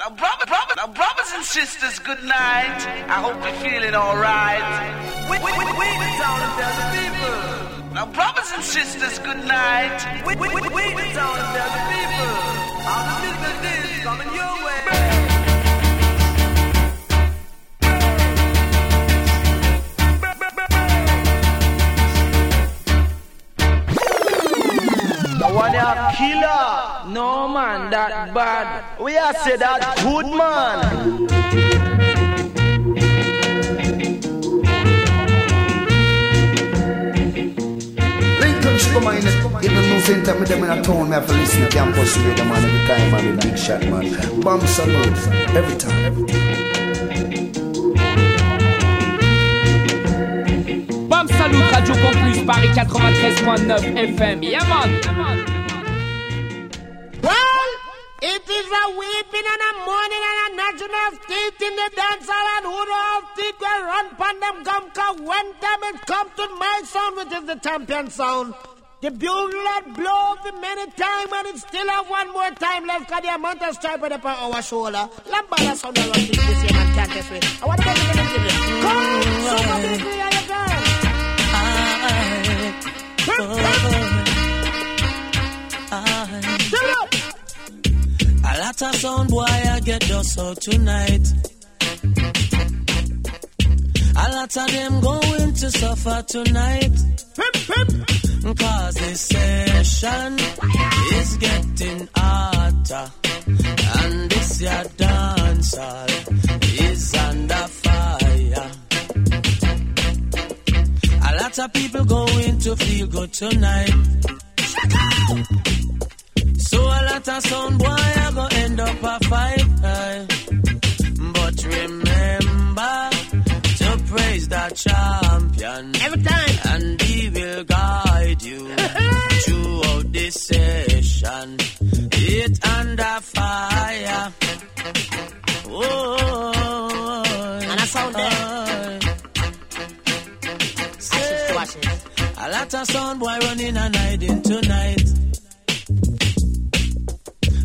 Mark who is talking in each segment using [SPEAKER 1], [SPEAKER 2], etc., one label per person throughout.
[SPEAKER 1] Now, brother, brother, now, brothers and sisters, good night. I hope you're feeling alright. We, we, we, we the town tell the people. Now, brothers and sisters, good night. We, we, we, we the town tell the people. The business coming your way.
[SPEAKER 2] One a killer. No man, that bad. We are say that good man.
[SPEAKER 3] Come on, even no same time with them in a town, me have to listen to campus radio man every time, man, with big shot, man. Bam Salute, every time. Every time.
[SPEAKER 4] Bam Salut, Radio Campus, Paris 93.9 FM. Yeah, man.
[SPEAKER 5] It is a weeping and a mourning and a gnashing of teeth in the dance hall and do all teeth will run pon them gum when them it come to my sound which is the champion sound. The bugle that blow the many time and it still have one more time left cause the amount of stripe on our shoulder. Lambada sound a run this year man can't get way. I want to get to the Come.
[SPEAKER 6] A lot of sound boy I get dust out tonight. A lot of them going to suffer tonight. Cause this session is getting hotter. And this your dancehall is under fire. A lot of people going to feel good tonight. So a lot of sound boy are gonna end up a fight. But remember to praise the champion
[SPEAKER 5] every time,
[SPEAKER 6] and he will guide you throughout this session. A sound boy running and hiding tonight.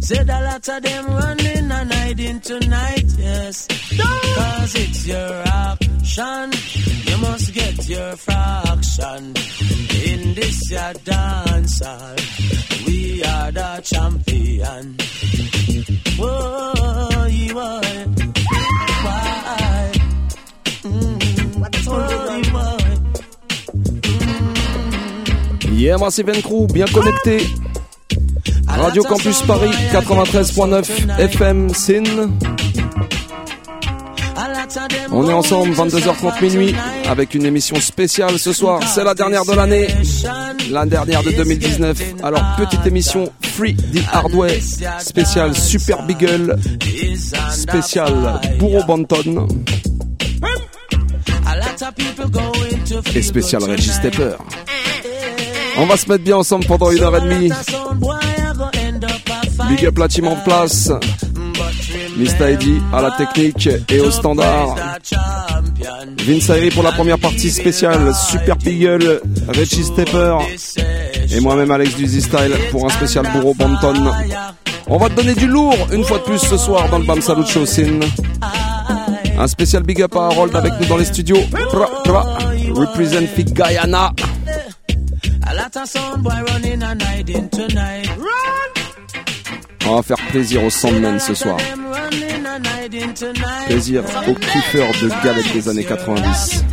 [SPEAKER 6] Said a lot of them running and hiding tonight, yes. Cause it's your action. You must get your fraction. In this your dance hall, we are the champion. Whoa, you are.
[SPEAKER 7] Yeah, Massive Crew, bien connecté. Radio Campus Paris 93.9 FM SIN. On est ensemble 22h30 minuit avec une émission spéciale ce soir. C'est la dernière de l'année, la dernière de 2019. Alors petite émission Free the Hardware, spécial Super Beagle, spécial Bourreau Banton et spécial Regis Stepper. On va se mettre bien ensemble pendant une heure et demie. Big up la team en place. Mr. Eddie à la technique et au standard. Vince Ayri pour la première partie spéciale Super Beagle, Reggie Stepper et moi-même Alex du Z-Style pour un spécial Bourreau Banton. On va te donner du lourd une fois de plus ce soir dans le Bam Salut Show. Un spécial big up à Harold avec nous dans les studios. Pra, pra, represent Big Guyana. On va faire plaisir aux Sandmen ce soir. Plaisir aux kiffeurs de galettes des années 90.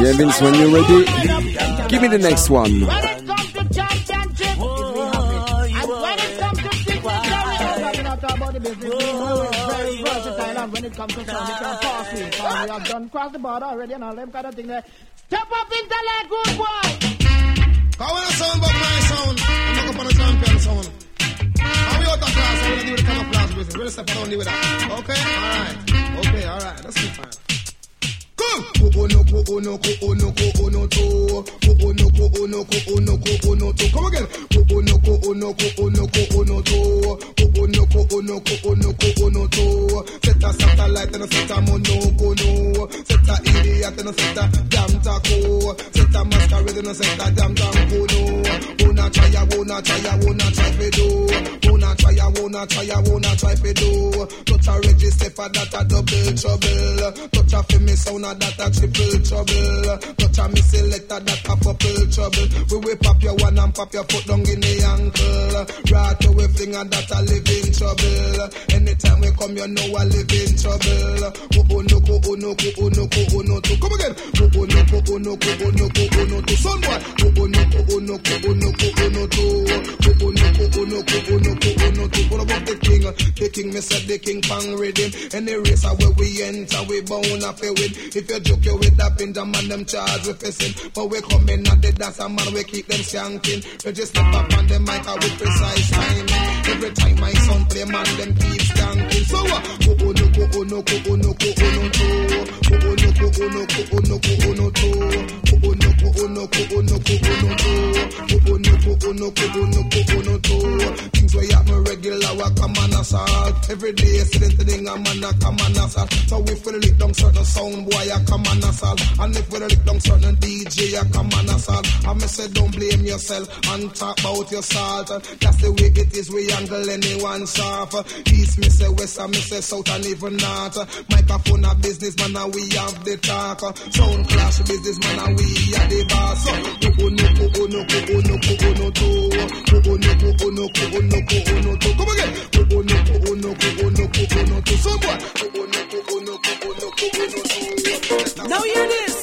[SPEAKER 7] Yeah, Vince, when you're ready, give me the next one. Comes to sound, it can pass me. Because we have done cross the border already and all them kind of thing there. Step up into that good boy. Cause when I sound but my sound, I'm not up on the champion sound. How we out of class, I'm gonna do the camouflage business. We're gonna step around with that. Okay? Alright. Okay, alright. Let's keep fine.
[SPEAKER 8] Sound a that a triple trouble. Touch a me selector that a couple trouble. We will pop your one and pop your foot down in the ankle. Right away fling and that a live in trouble. Anytime we come, you know I live in trouble. Oh oh oh no, oh no, come again. Oh oh oh no, oh no, son boy. Oh oh oh oh oh no, oh no, oh no, oh no, what about the king? The king, me said the king pang rhythm. Any race where we enter, we bound up win. If you joke you with that pin, the man them charge with fishing. But we come in at the dance, and man we keep them shanking. We just step up on the mic with precise timing. Every time my son play, man them keep skanking sawa Koko no no no no no no no no no no no no no no no no Things we happen regular we come and assault Every day sitting thing a man a come and assault So if we lick down certain sound boy a come and assault And if we lick down certain DJ a come and assault I me say don't blame yourself and talk about your salt That's the way it is we handle anyone soft East me say west Yes, I miss south and even not. Microphone a business man and we have the talk. Sound clash business man and we are the boss. Kuku no kuku no kuku no kuku no to. Kuku no kuku no kuku no kuku no to. Come again. Kuku no kuku no kuku no kuku. Some boy. No
[SPEAKER 7] kuku this.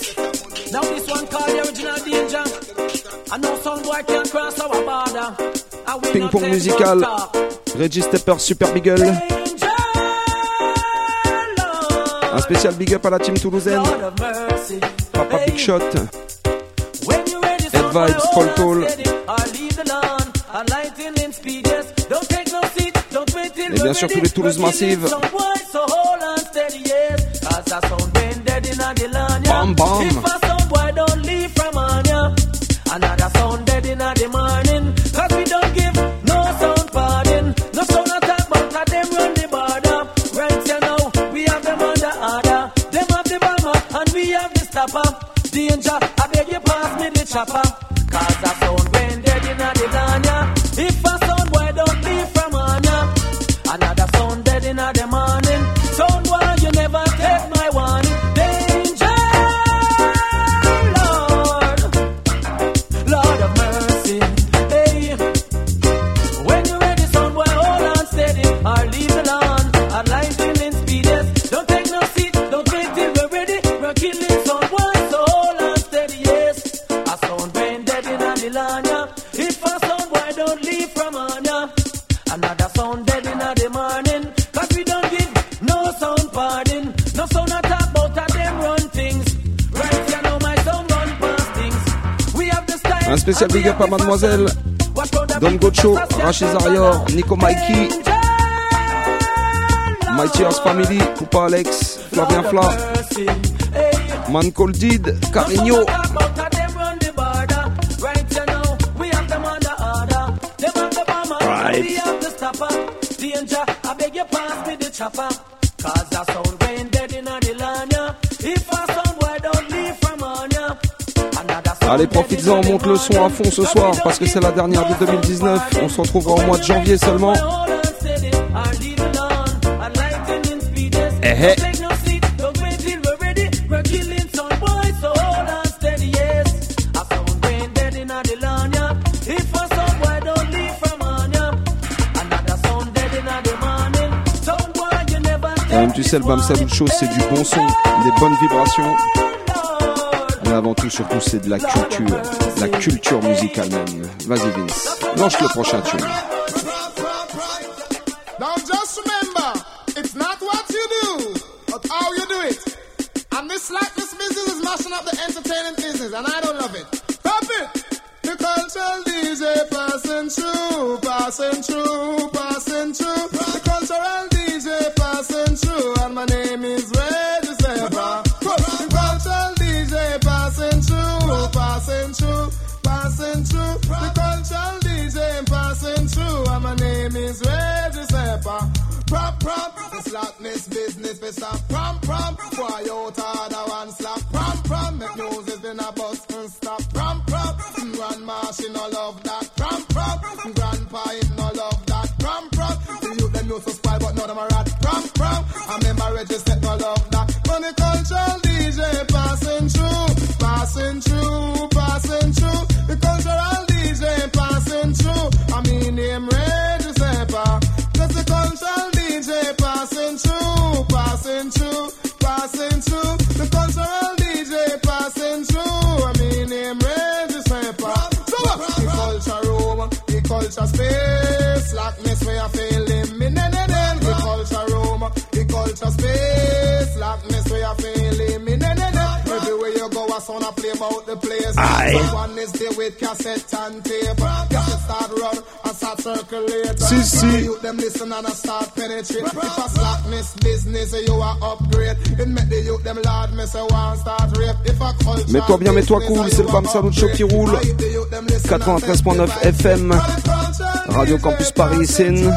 [SPEAKER 7] Now this one called the original danger. I know some boy can't cross our border.
[SPEAKER 6] Ping pong musical. Reggie Stepper Super Beagle. Un spécial big up à la team toulousaine. Papa Big Shot. Ed Vibes, Paul. Et bien sûr tous les Toulouse Massive. Bam bam. Danger, I beg you pass me the chopper. Cause a sound when spécial big up à Mademoiselle. Don Gocho, Rachid Zarior, Nico Mikey, My Tears Family, Coupa Alex, Flavien Fla, Man Cold Did, Carigno. Right. Allez, profites-en, monte le son à fond ce soir parce que c'est la dernière de 2019. On se retrouvera au mois de janvier seulement. Eh eh. Quand même, tu sais, le Bam Salut Show, c'est du bon son, des bonnes vibrations. Avant tout, surtout, c'est de la culture. La culture musicale même. Vas-y, Vince. Lance le prochain tune.
[SPEAKER 8] Now just remember, it's not what you do, but how you do it. And this business is mashing up the business, and I don't love it. Circulate.
[SPEAKER 9] Si, si.
[SPEAKER 8] The youth them listen and I start penetrate. If a slackness business, you are upgrade. It make the youth them lad me say one start rape. If a culture
[SPEAKER 9] Mets-toi bien, mets-toi cool,
[SPEAKER 8] you
[SPEAKER 9] c'est le Bam Salut Show qui roule.
[SPEAKER 8] upgrade. The youth them listen and
[SPEAKER 9] 93.9
[SPEAKER 8] take the
[SPEAKER 9] FM. Radio Campus Paris, scène.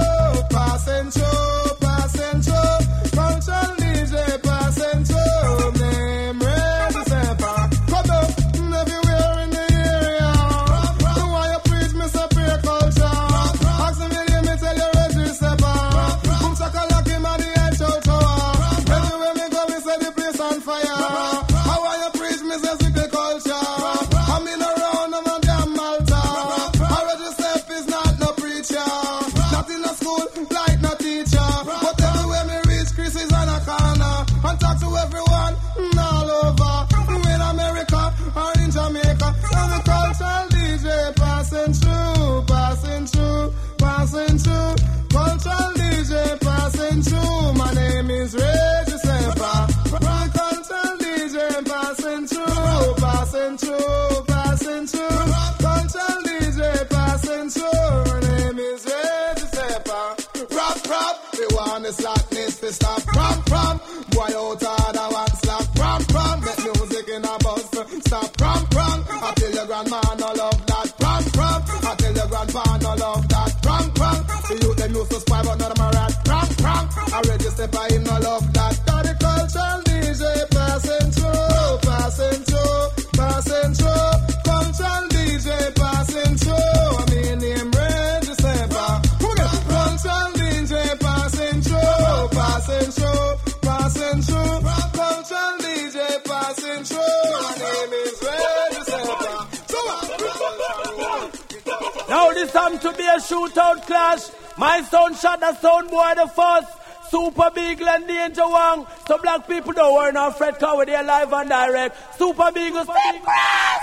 [SPEAKER 8] So
[SPEAKER 2] black people don't worry no fret cause we're live and direct. Super Beagle step cross.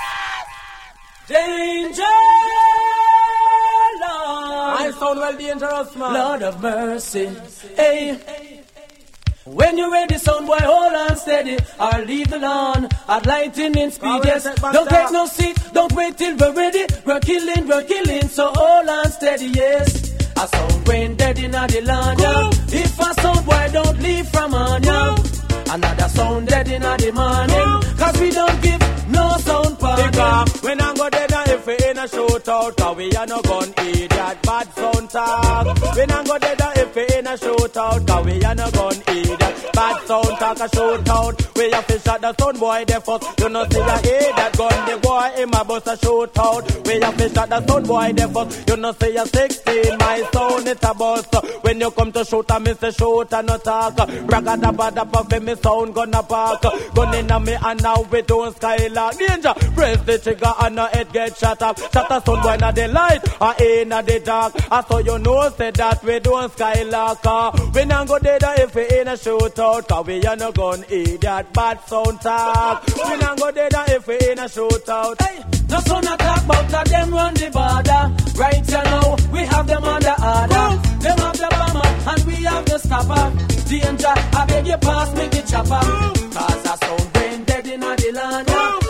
[SPEAKER 2] Danger Lord. I sound well dangerous man.
[SPEAKER 6] Lord of mercy. Hey. When you're ready, sound boy, hold on steady. I'll leave the lawn at lightning speed. Yes, don't take no seat, don't wait till we're ready. We're killing, we're killing, so hold on steady. Yes, brain dead in the land. Yeah. If a sound boy don't leave from on ya, another sound dead in the morning. Cause we don't give no sound power.
[SPEAKER 2] Because when I go now if we in a shootout, cause we are no gun idiot, bad sound talk. When I go now if we in a shootout, cause we are no gun idiot, bad sound talk a shootout. We have to shot the sound boy there first. You know see a idiot gun, the boy in my bus a shootout. We have to shot the sound boy there first. You know see a 16, my sound it's a bus. When you come to shoot, I miss a shoot and no talk. Braga da ba da ba, me sound gonna park. Gun in a me and now we doing skylark. Danger, press the trigger and no head get shot up. Shot a sun boy in the light, or in the dark. I saw you know say that we doing skylark. Uh, We not go dead if we in a shootout. Cause we are no gun idiot, bad sound talk. We not go dead uh, if we in a shootout. Hey.
[SPEAKER 6] No son a talk about a them run the border. Right know, we have them the order. Them have the bomber and we have the stopper. Danger, I beg you pass me the chopper. Cause a sound brain dead in the land. yeah.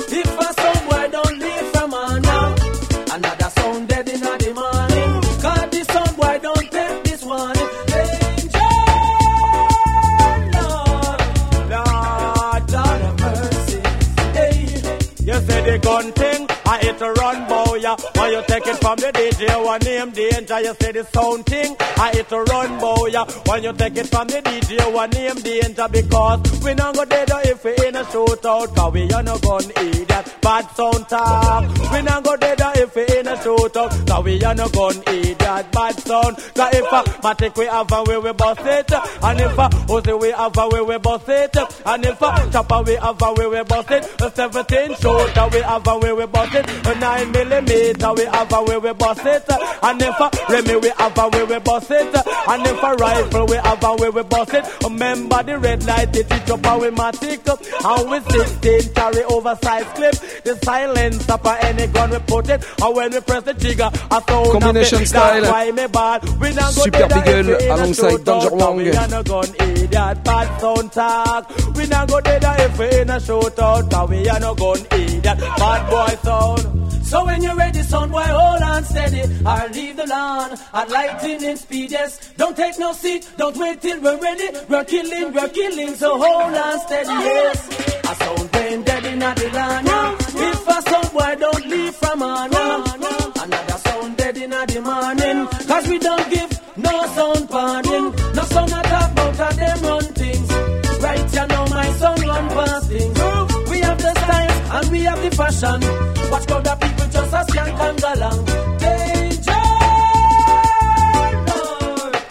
[SPEAKER 2] To run bow ya. When you take it from the DJ, one name danger, you say the sound thing, I hit to run bow ya. When you take it from the DJ, one name danger, because we not go dead if we in a shootout, cause we are no gun idiot. Bad sound talk. We not go dead if we in a shootout, cause we are no gun idiot. Bad sound. Cause if a matic we have a way we bust it, and if a Uzi we have a way we bust it, and if a chopper we have a way we bust it, a 17 shooter we have a way we bust it, a 9 millimeter we have a way we bust it, and if a Remy we have a way we bust it, and if a rifle we have a way we bust it. Remember the red light it is up and we matic, and we 16 carry oversized clip, the silence up on any gun we put it, and when we press the trigger, a sound
[SPEAKER 7] Combination
[SPEAKER 2] it.
[SPEAKER 7] style.
[SPEAKER 2] Why me bad. We not go
[SPEAKER 7] Super Beagle
[SPEAKER 2] we in a
[SPEAKER 7] alongside Danger Wang.
[SPEAKER 2] We are no gun idiot, bad sound talk. We not go dead if we in a shootout, we are no gun idiot, bad boy sound.
[SPEAKER 6] So when you're ready, son, boy, hold on steady. I'll leave the lawn at lightning speed, yes. Don't take no seat, don't wait till we're ready. We're killing, we're killing, so hold on steady, yes. A sound brain dead in the land, yeah. If a sound boy don't leave from on, yeah. Another sound dead in the morning. Cause we don't give no sound pardon. Fashion. Watch how the people just as young can go along. Danger!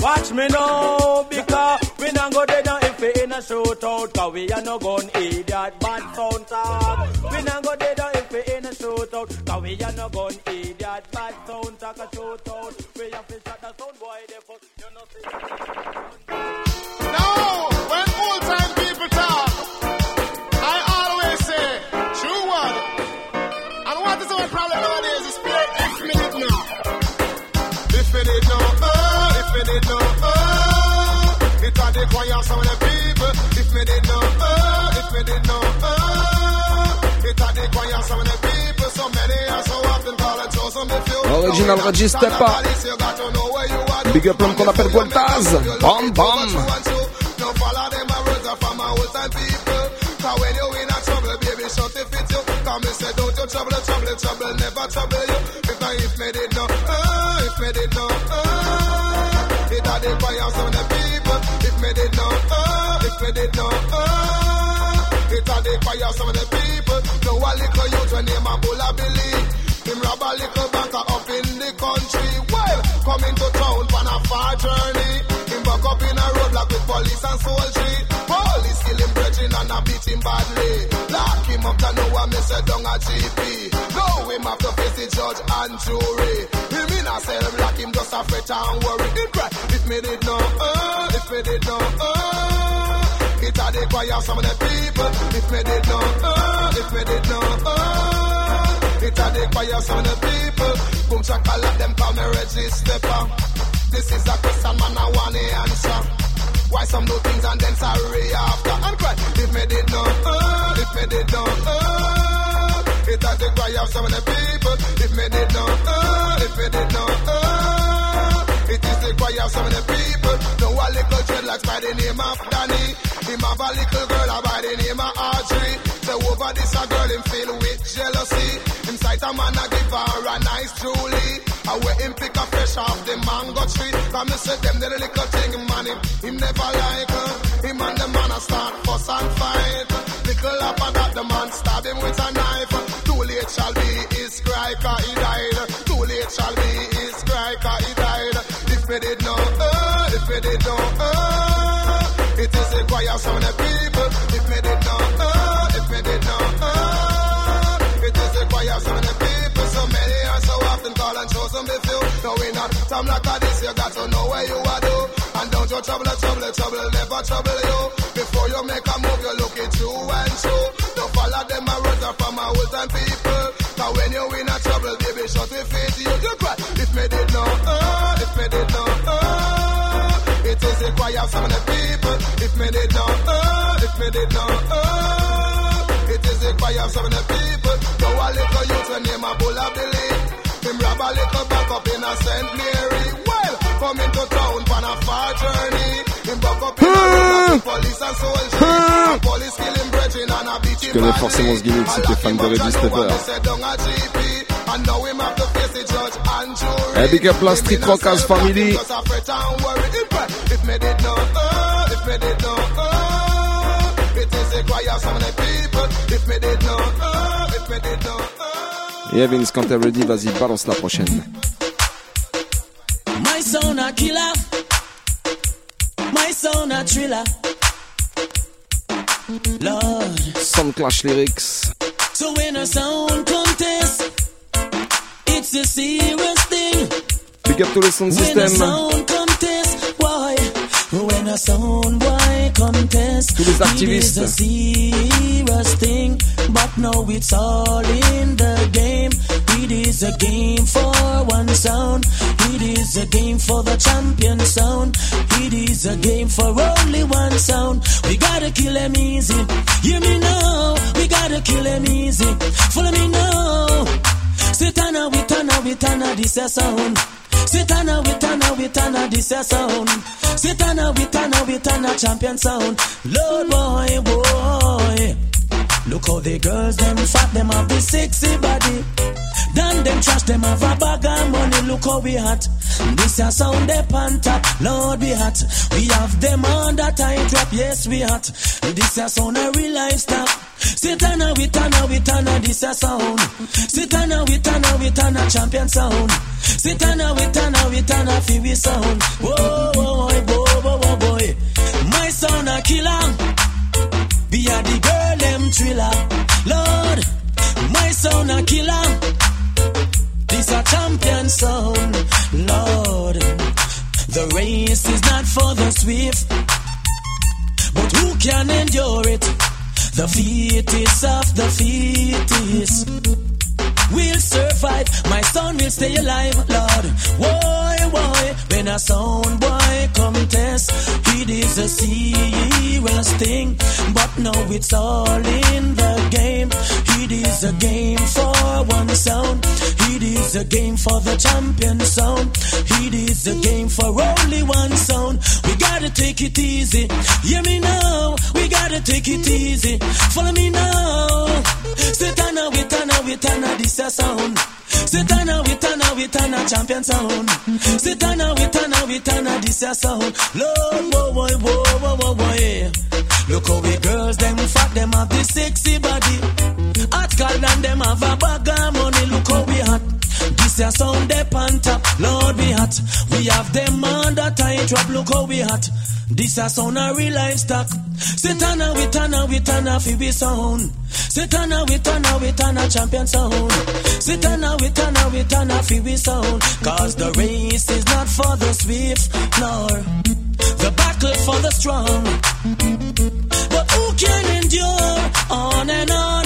[SPEAKER 2] Watch me now, because we not go dead if we in a shootout, cause we are no gun idiot, bad sound talk. We not go dead if we in a shootout, cause we are no gun idiot, bad sound talk a shootout. We have to shut the sound boy, they fuck, you know
[SPEAKER 8] What is our problem nowadays is play if minute now. If now, uh, if now, uh, it a the choir some of the people. If now, if now, it a the choir some of the people. So many are so often calling chosen the few.
[SPEAKER 7] Original Reggie Stepper.
[SPEAKER 8] Got to know where.
[SPEAKER 7] Big up l'homme qu'on appelle. Bam bam.
[SPEAKER 8] Trouble, trouble, never trouble you. If I if me did no, uh, if me did no, uh, it had the fire of the people. If me did no, uh, if me did no, uh, it had the fire of the people. No a little youth when name a bull a believe. Him rob a little banker up in the country. Well, coming to town on a far journey. Him back up in a roadblock with police and soldier. Police kill him brethren and a beat him badly. Him up to know what me say down a GP. Now him have to face the judge and jury. Him in a cell lock him just a fret and worry. Him cry if me did know, uh, if me did know, uh, it a the choir some of the people. If me did know, uh, if me did know, uh, it a the choir some of the people. Boom chocolate them call me Reggie Stepper. This is a question man I want to answer. Why some do things and then sorry after and cry if me did know, uh, if me did know, uh, it a the choir some of the people. If me did know, uh, if me did know, uh, it is the choir some of the people. A little dreadlocks by the name of Danny. Him have a little girl uh, by the name of Audrey. So over this a girl him feel with jealousy. Him sight a man a give her a nice Julie. I wait him pick a fresh off the mango tree. Come me say them the little thing man him, him never like her. Him and the man a start fuss and fight. Little up and that the man stab him with a knife. Too late shall be his cry 'cause he died. Too late shall be choir some of the people. If me did know, uh, if me did know, uh, it is some of the people. So many are so often call and some few. No, we not time like this. You got to know where you are do. And don't you trouble, trouble, trouble, never trouble you. Before you make a move, you look it through and through. Don't follow them a words are from our old time people. Cause when you in a trouble, baby, shut with faith, you you cry. If me did it is a choir some of the people. If me did know, uh, if me did know, uh, it is a choir some of the people. Go a little youth and name a bull of belief. Him rob a little back up in a St. Mary. Well, coming to town on a far journey. Him back up in a with police and soldiers. And police kill him brethren and a beat him
[SPEAKER 7] connais forcément ce gimmick si t'es fan de Reggie Stepper.
[SPEAKER 8] And now him have to
[SPEAKER 7] Hey, big up la Street Rockers family.
[SPEAKER 8] If me did not, uh, if me did not, uh, it is a choir some of the people. If me did not, uh, if me did not, uh.
[SPEAKER 7] Et Vince, quand t'es ready, vas-y, balance la prochaine.
[SPEAKER 6] My son a killer. My son a thriller. Lord.
[SPEAKER 7] Sound Clash Lyrics.
[SPEAKER 6] So when a sound contest, it's a serious thing.
[SPEAKER 7] Big up tous les sound
[SPEAKER 6] When a sound contest, boy. When a sound boy contest,
[SPEAKER 7] Tous les
[SPEAKER 6] it is a serious thing. But now it's all in the game. It is a game for one sound. It is a game for the champion sound. It is a game for only one sound. We gotta kill them easy. Hear me now. We gotta kill them easy. Follow me now. Sitana, we tana, we tana, this a sound. Sitana, we tana, we tana, this a sound. Sitana, we tana, we tana, champion sound. Lord boy, boy. Look how the girls them fat, them have the sexy body. Then them trash, them have a bag of money. Look how we hot. This a sound they on top. Lord we hot. We have them on that tight drop. Yes we hot. This a sound a real livestock. Sitana we tana we tana this a sound. Sitana we tana we tana champion sound. Sitana we tana we tana fi we sound. Whoa whoa whoa whoa whoa whoa boy. My sound a killer. Be a the girl them thriller. Lord, my sound a killer. This a champion sound. Lord, the race is not for the swift, but who can endure it? The fittest of the fittest will survive. My son will stay alive, Lord. Why, why? When a sound boy contest, it is a serious thing. But now it's all in the game. It is a game for one sound. It is a game for the champion sound. It is a game for only one sound. We gotta take it easy. Hear me now. We gotta take it easy. Follow me now. Sitana, we tana, we tana, this a sound. Sitana, we tana, we tana, champion sound. Sitana, we tana, we tana, this a sound. Lord, whoa, whoa, whoa, whoa, whoa, whoa. Look how we girls, them fat, them have the sexy body. Hot girl and them have a bag of money. Look how we hot. This a sound they on top. Lord, we hot. We have them the tight trap. Look how we hot. This a sound a real livestock. Sitana, we tana, we tana, fi we sound. Sitana, we tana, we tana, champion sound. Sitana, we tana, we tana, fi we sound. Cause the race is not for the swift, nor the battle for the strong. But who can endure on and on?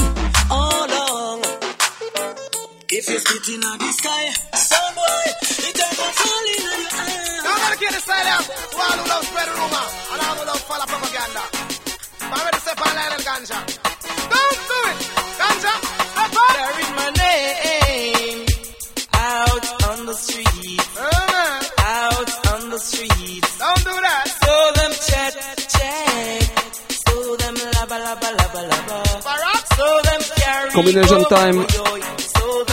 [SPEAKER 6] If you're spitting at the sky, some boy, it ain't gonna fall in your eye.
[SPEAKER 8] Now I'm gonna get this side out to all who love spread rumor and all who love follow propaganda. I'm ready to step on line and ganja. Don't do it! Ganja! Step on!
[SPEAKER 6] There is my name out on the street,
[SPEAKER 8] Oh man,
[SPEAKER 6] out on the street.
[SPEAKER 8] don't do that!
[SPEAKER 6] So them chat, chat. So them laba, laba, laba, laba.
[SPEAKER 8] Barack!
[SPEAKER 6] So them carry
[SPEAKER 7] Combination
[SPEAKER 6] go,
[SPEAKER 7] time.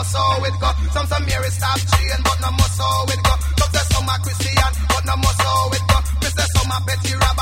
[SPEAKER 8] Muscle with go. Some some Mary stop chain, but no muscle with go. Some some a Christian, but no muscle with go. Me say some a Betty Rabba,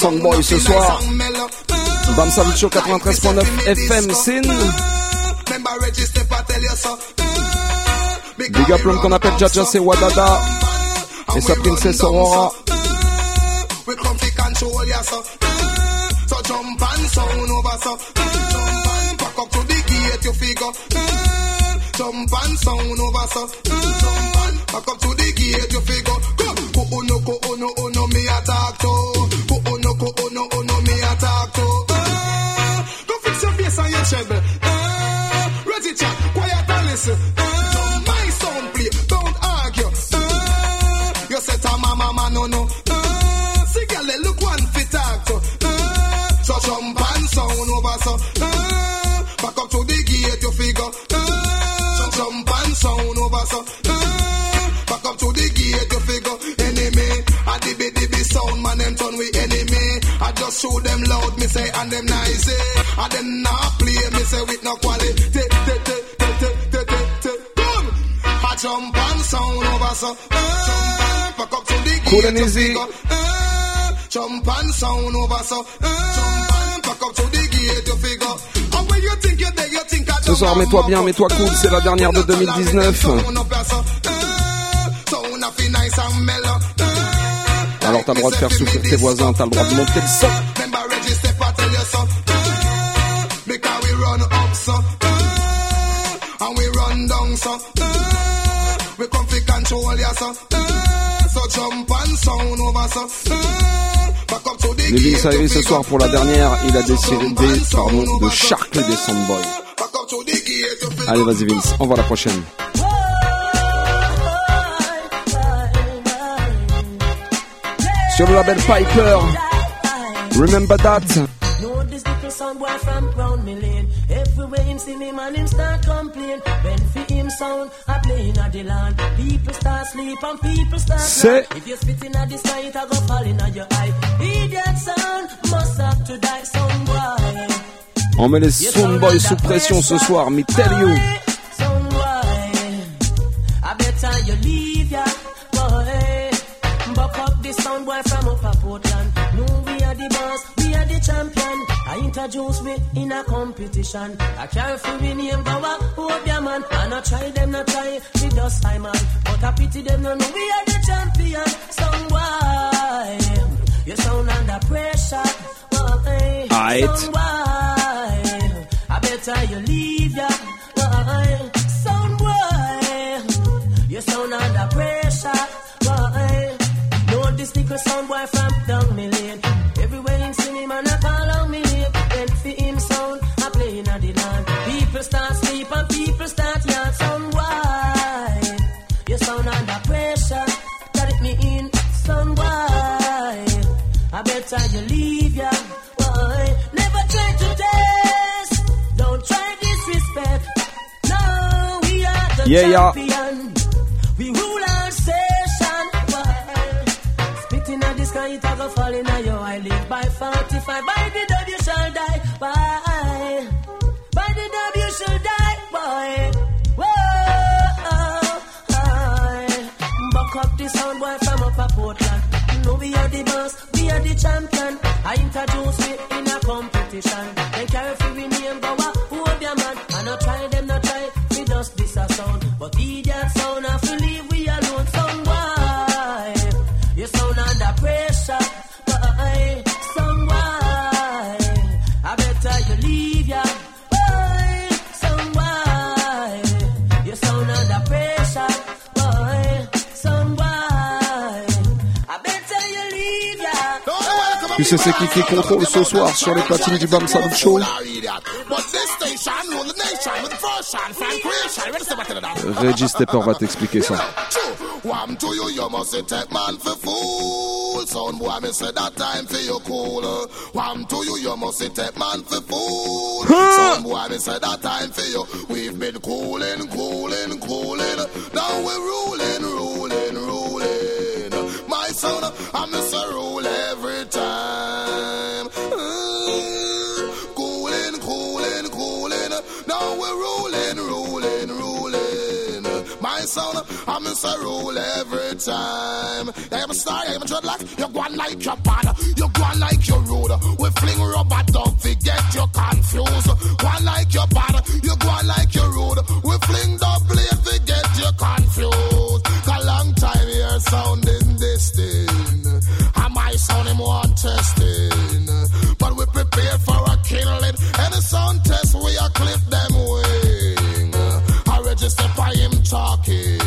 [SPEAKER 7] Songboys ce soir. Bam Show 93.9 FM Sin. Big up qu'on appelle Jaja, c'est Wadada. Et sa princesse Aurora.
[SPEAKER 8] Say and them nice. eh. And them not play, me say with no quality. I jump and sound over so. Ah, Back up to the gate
[SPEAKER 7] Cool and
[SPEAKER 8] you
[SPEAKER 7] easy.
[SPEAKER 8] figure. Jump and sound over so. Back up to the gate you figure. And when you think you're there, you think I
[SPEAKER 7] Ce soir, mets-toi bien, mets-toi cool, c'est la dernière de 2019. Alors t'as le droit de faire souffrir tes voisins, t'as le droit de monter le.
[SPEAKER 8] So. Uh, So jump and sound over so. Back up to the
[SPEAKER 7] Levin
[SPEAKER 8] gate,
[SPEAKER 7] Sairi
[SPEAKER 8] you
[SPEAKER 7] ce soir pour la dernière, il a décidé pardon, de charcler des Soundboys.
[SPEAKER 8] Back up to the gate, you figure.
[SPEAKER 7] Allez vas-y Vince, on voit la prochaine. Sur le label Piper, Remember That,
[SPEAKER 6] Everywhere him see me, man, him start complain. When for him sound, I play in the land. People start sleep and people start cry. If you spit in the sky, it a go fall in your eye. Sound, must have to die, sound boy.
[SPEAKER 7] on met les Soundboys sous pression ce soir, me tell you.
[SPEAKER 6] Sound boy. I better you leave ya, boy. Buck up the sound boy from up a Portland. No, we are the boss, we are the champion. I introduce me in a competition. I carry for me name, go up, hope ya man. I try them, not try, we just I man. But I pity them, no, we are the champion. Boy. You sound under pressure, uh-uh. boy.
[SPEAKER 7] Right.
[SPEAKER 6] Son, why? I better you leave ya. Uh-uh. Why? Son, why? You sound under pressure. Why? Know this little sound boy from down me
[SPEAKER 7] Yeah,
[SPEAKER 6] champion. We rule our station. Spitting at the sky, it a go fall in a your I live by 45. By the you shall die. Why? By the you shall die. Why? Whoa? Buck up the sound boy from up a Portland. No, we are the boss, we are the champion. I introduce me in a competition. They carry for me name, go up, who up your man? I not try them, not try, we just this a sound. But idiot sound, I feel leave we alone. Some why? You sound under pressure. Why? Some why? I better you leave ya. Why? Some why? You sound under pressure. Why? Some why? I better you leave ya.
[SPEAKER 7] Tu sais c'est qui qui contrôle ce soir sur les platines du Bam Salut Show Reggie Stepper va t'expliquer ça.
[SPEAKER 8] To you, you must take man for fool. Son boy, me say that time for you cool. One to you, you must take man for fool. Son boy, me say that time for you. We've been cooling, cooling, cooling. Now we're ruling, ruling, ruling. My son, I'm Mr. Rule every time. My I'm Mr. Rule every time. I'm a star, I'm a dreadlock. You're going like your bad. You're going like your rude. We fling rubber dog, forget you confused. One like your bad. You're going like your rude. We fling the blade, get you confused. A long time here sounding this thing. And my sound him one testing. But we prepared for a killing. Any sound test, we a clip them wing. Talking.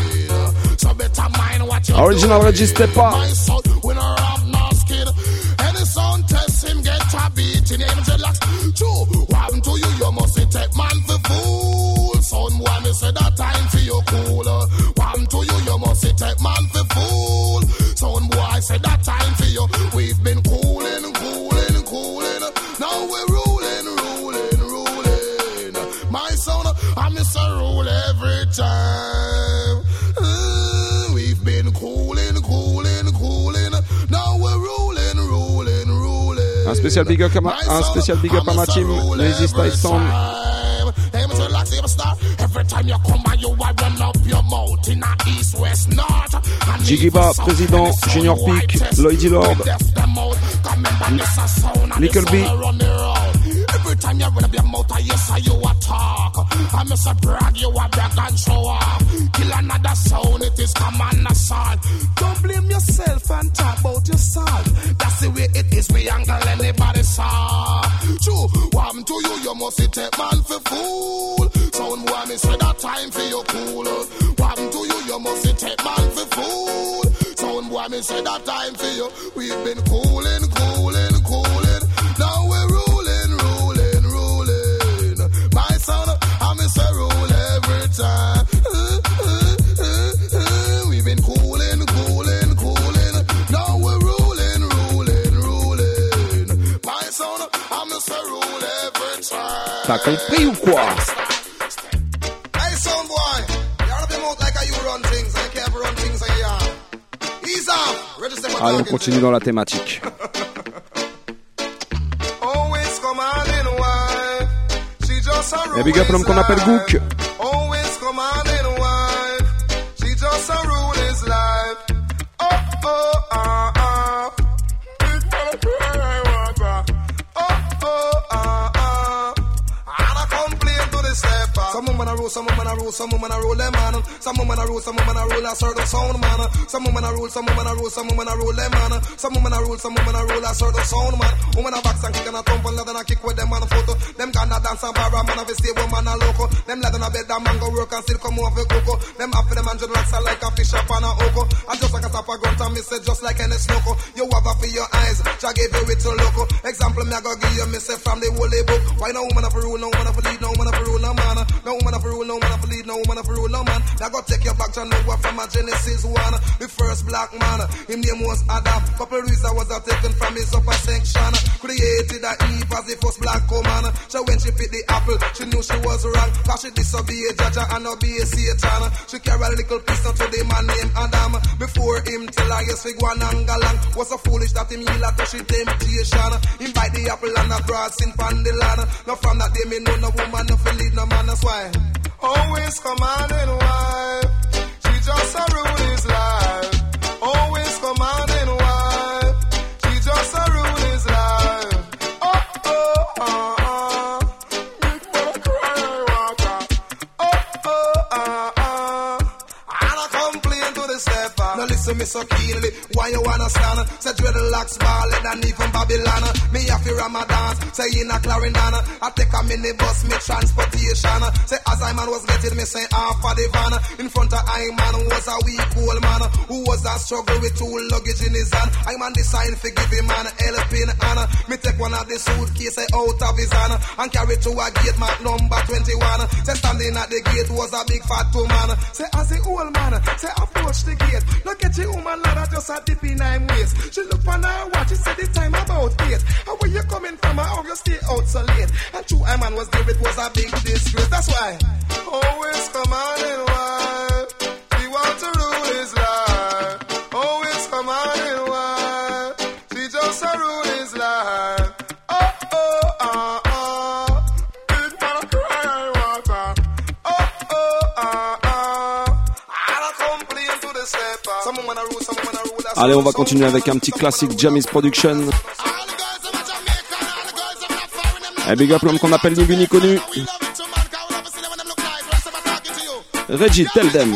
[SPEAKER 8] So better mind what you
[SPEAKER 7] Original Stepper.
[SPEAKER 8] My son, we no have no skin. Any sound test him get a beat in him dreadlocks. What happened to you? You must take man for fool. Son, boy, me say that time for you cool. What happened to you? You must take man for fool. Son, boy, I say that time for you. We've been cooling, cooling, cooling. Now we're ruling, ruling, ruling. My son, I'm Mr. Rule every time.
[SPEAKER 7] Un spécial big up à ma, un spécial big up à ma team, Eazy Style Sound.
[SPEAKER 8] Hey, Mr. Relax, you star. Every time you come by, you I run up your mouth in a east, west, north. And
[SPEAKER 7] Jigiba, président, Junior Peak, Lloydie Lord, Nickel B.
[SPEAKER 8] Every time you run up your mouth, I say you a talk. I miss a brag, you a brag and show off. Kill another sound, it is command assault. Don't blame yourself and talk about yourself. That's the way it is, we angle anybody saw. True, happened to you, you must take man for fool. Sound me say that time for you cool. Happened to you, you must take man for fool. Sound me say that time for you. We've been cooling, cooling.
[SPEAKER 7] T'as compris ou quoi?
[SPEAKER 8] Hey, son boy, you run up your mouth like how you run things, and you can't run things on your yard. Ease off. Register my
[SPEAKER 7] Allez, on
[SPEAKER 8] target.
[SPEAKER 7] continue dans la thématique.
[SPEAKER 8] Always. She just a
[SPEAKER 7] Et big up l'homme qu'on appelle Gook.
[SPEAKER 8] Rule, some woman a rule, a them man. Some woman a rule, some woman a rule a certain sound man. Some woman a rule, some woman a rule, some woman a rule them man. Some woman a rule, some woman a rule a certain sound man. Woman a box and kick and a thump and leather and kick with them man photo. Them gonna dance and bar man of a stable man a loco. Them leather a bed that man go work and still come over coco. Them after them and just like a fish up on a oko. And just like a tap a grunt and me say just like any snoko. You have a for your eyes, Jah gave you it to loco. Example me I go give you me say from the holy book. Why no woman of a rule, no woman of a lead, no woman of a rule, no man. No woman of a rule, no woman of a lead, no woman of a rule, no man. Now go take your back to Noah from a Genesis one. The first black man, him name was Adam. Couple reasons was a taken from his upper section. Created a Eve as the first black woman. So when she picked the apple, she knew she was wrong. Cause she disobeyed Jaja and obeyed Satan. She carried a little piece to the man named Adam. Before him tell her yes, we go and galang. Was so foolish that him heal her to she temptation. Him bite the apple and a broad sin pan the. Now from that day me know no woman no feel no man, that's why. Always commanding wife. She just a rule listen me so keenly. Why you wanna stand? Say dreadlocks ballin' and even Babylon. Me have to Ramadan. Say in a Clarendon. I take a minibus, me transportation. Say as I man was getting me say ah, half of the van. In front of I man was a weak old man. Who was a struggle with two luggage in his hand. I man decide for give him man helping hand. Me take one of the suitcase out of his hand. And carry to a gate mark number 21. Say standing at the gate was a big fat two man. Say as the old man. Say approach the gate. Look at the woman lad just a dip in her waist. She look for her watch. She said the time about eight. How where you coming from? How you stay out so late? And true, I man was there. It was a big disgrace. That's why. Always commanding wife. He want to rule his life.
[SPEAKER 7] Allez, on va continuer avec un petit classique Jamis Production. Un big up l'homme qu'on appelle ni vu ni connu. Reggie, tell them.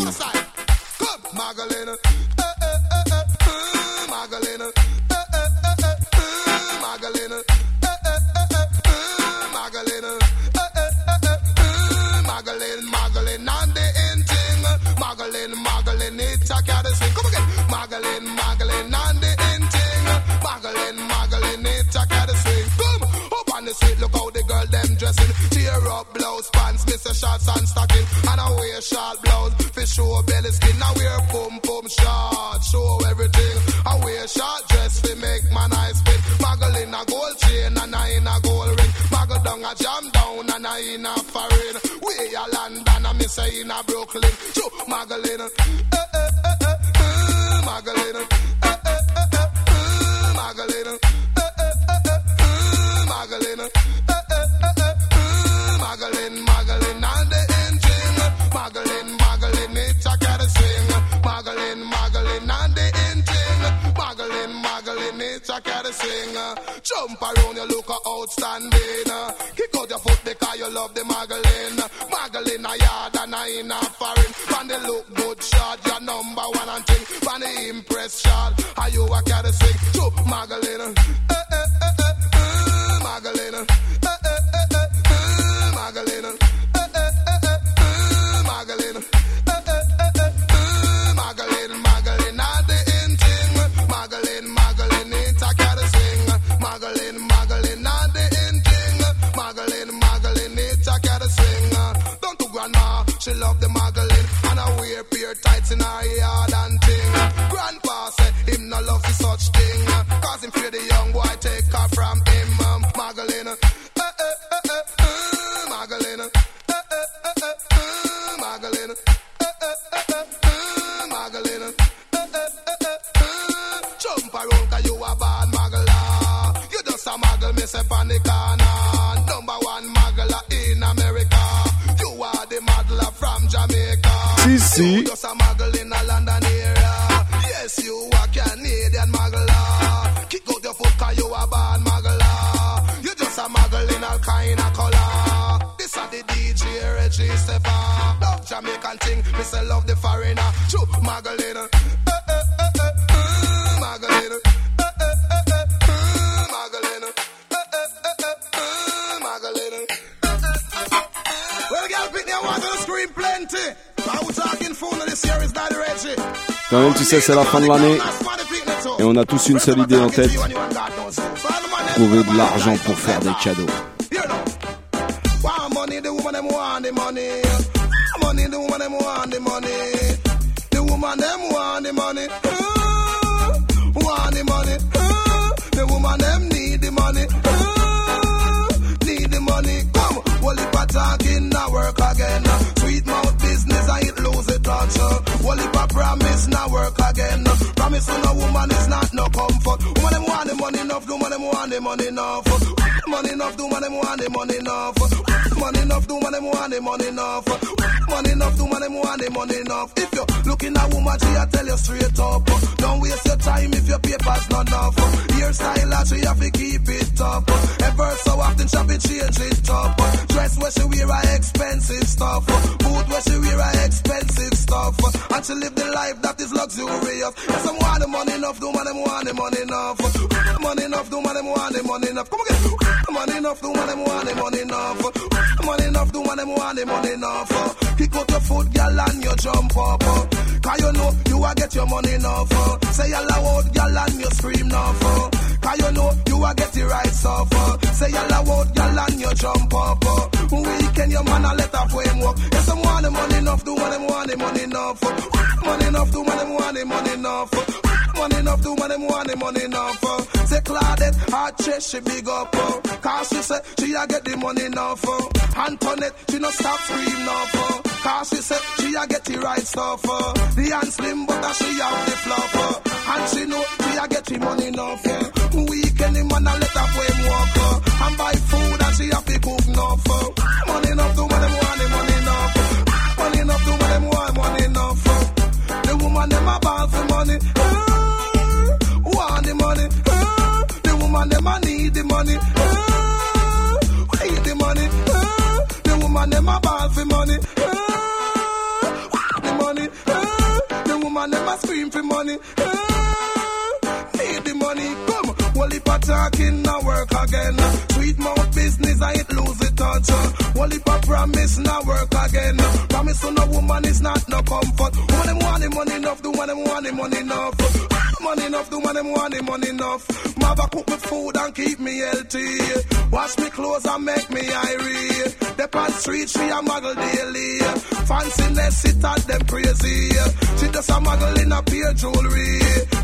[SPEAKER 8] Magdalene, it's a cat sing. Come again. Magdalene, Magdalene, and the end thing. Magdalene, Magdalene, it's a cat sing. Come up on the street, look how the girl them dressing. Tear up blouse, pants, miss a shots and stocking. And I wear short blouse, for show belly skin. I wear pum pum short, show everything. I wear short dress, for make my eyes fit. Muggle in a gold chain and I in a gold ring. Muggle down a jam down and I in a foreign. We a London and me say in a Brooklyn. True, Muggle a cat swing. Jump around, you look outstanding. Kick out your foot because you love the Magdalene. Magdalene, a yard and a in a foreign. When they look good shot, you're number one and thing. When they impress shot, are you a cat swing? True, Magdalene. Eh, she love the Magdalene. And I wear pair tights in her yard and ting. Grandpa said him no love for such thing. Cause him fear the young take You just a Magdal in a London area. Yes, you a Canadian Magdala. Kick out your foot 'cause you a bad Magdala. You just a Magdal in all kind of color. This a the DJ Reggie Stepper. Love Jamaican thing. Me say love the foreigner. True, Magdalena. Eh, eh,
[SPEAKER 7] Quand tu sais, c'est la fin de l'année et on a tous une seule idée en tête trouver de l'argent pour faire des cadeaux.
[SPEAKER 8] Again. Promise to no woman is not no comfort. Woman them want the money enough, woman them want the money enough. Money enough, do them want the money enough. Money enough, do money want the money enough. Money enough, do money want the money enough. If you're looking at woman, she I tell you straight up. Don't waste your time if your paper's not enough. Hairstyle, that she have to keep it up. Ever so often, she be change it up. Dress where she wear expensive stuff. Boot where she wear expensive stuff. And she live the life that is luxurious. Yes, I want the money enough, do money want the money enough. Money enough, do money want the money enough. Come again. Money enough, do money want the money enough. Money enough, do money want the money enough. Kick out your foot, girl, and you jump up. Cause you know you a get your money enough. Say you loud, girl, and you scream enough. Cause you know you a get the right stuff. Say you loud, girl, and you jump up. Weekend your man a let off him walk. Yes, I'm want the money enough, do money want the money enough. Money enough, do money want the money enough. Money enough, do money the money enough. Say Claudette, her chest she big up. uh. Cause she say she a get the money enough. uh. Antoinette, she no stop scream enough. uh. Cause she say she a get the right stuff. uh. The hand slim but uh, she have the fluff. uh. And she know she a get the money enough. uh. Weekend the man a let her him walk. uh. And buy food and she have to cook enough. uh. Money enough, do money money. Money for money. uh, Need the money. Come. Well, if talking, now work again. Sweet mouth business, I ain't lose it touch. Well, if promise, now work again. Promise to no woman is not no comfort. Woman them want the money enough, do one them want the money enough. Money enough, do one them want the money enough. Mother cook me food and keep me healthy. Wash me clothes and make me irie. The pan street, she a muggle daily. Fanciness, it at them crazy. She just a muggle in a pure jewelry.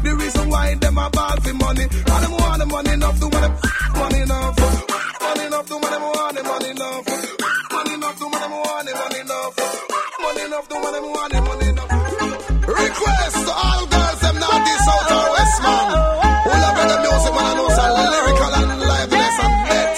[SPEAKER 8] The reason why them a ball for money. And them want the money enough, do want them money enough. Money enough, do want them want the money enough. Money enough, do want them want the money enough. Money enough, do want them want the money enough. Request all girls, not this out or west, man. Who love the music, man, I know some lyrical and liveliness and net.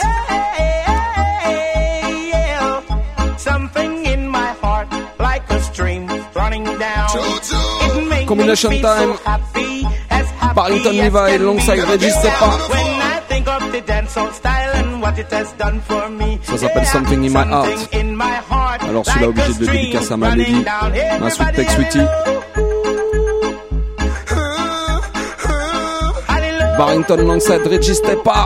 [SPEAKER 2] Something in my heart, like a stream running down. It makes
[SPEAKER 7] Combination
[SPEAKER 2] me feel
[SPEAKER 7] time.
[SPEAKER 2] so happy, as happy
[SPEAKER 7] Barrington
[SPEAKER 2] as
[SPEAKER 7] Levi
[SPEAKER 2] can be.
[SPEAKER 7] alongside Reggie Stepper.
[SPEAKER 2] When I think of the dancehall style and what it has done for me.
[SPEAKER 7] Ça s'appelle
[SPEAKER 2] Yeah,
[SPEAKER 7] Something in My Heart.
[SPEAKER 2] something in my heart,
[SPEAKER 7] Alors celui-là
[SPEAKER 2] like a
[SPEAKER 7] obligé de le
[SPEAKER 2] stream
[SPEAKER 7] dédicacer à ma
[SPEAKER 2] running
[SPEAKER 7] lady.
[SPEAKER 2] down.
[SPEAKER 7] Un sweet
[SPEAKER 2] Everybody
[SPEAKER 7] tech sweetie. Barrington alongside Reggie Stepper.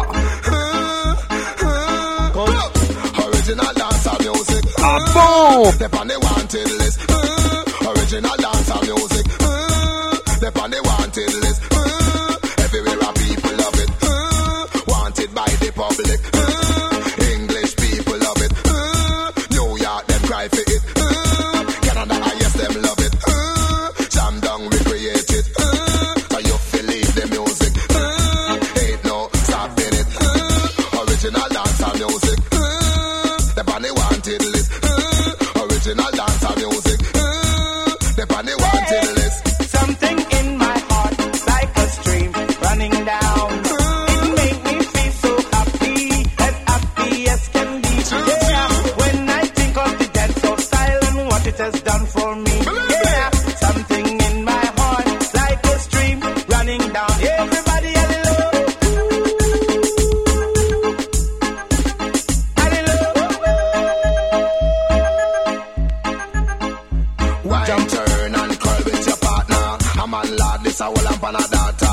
[SPEAKER 8] Original dancehall music.
[SPEAKER 7] Ah bon
[SPEAKER 8] Step on the wanted list. Uh, original dancehall music.
[SPEAKER 10] With your partner. A man lad, this a whole and a data.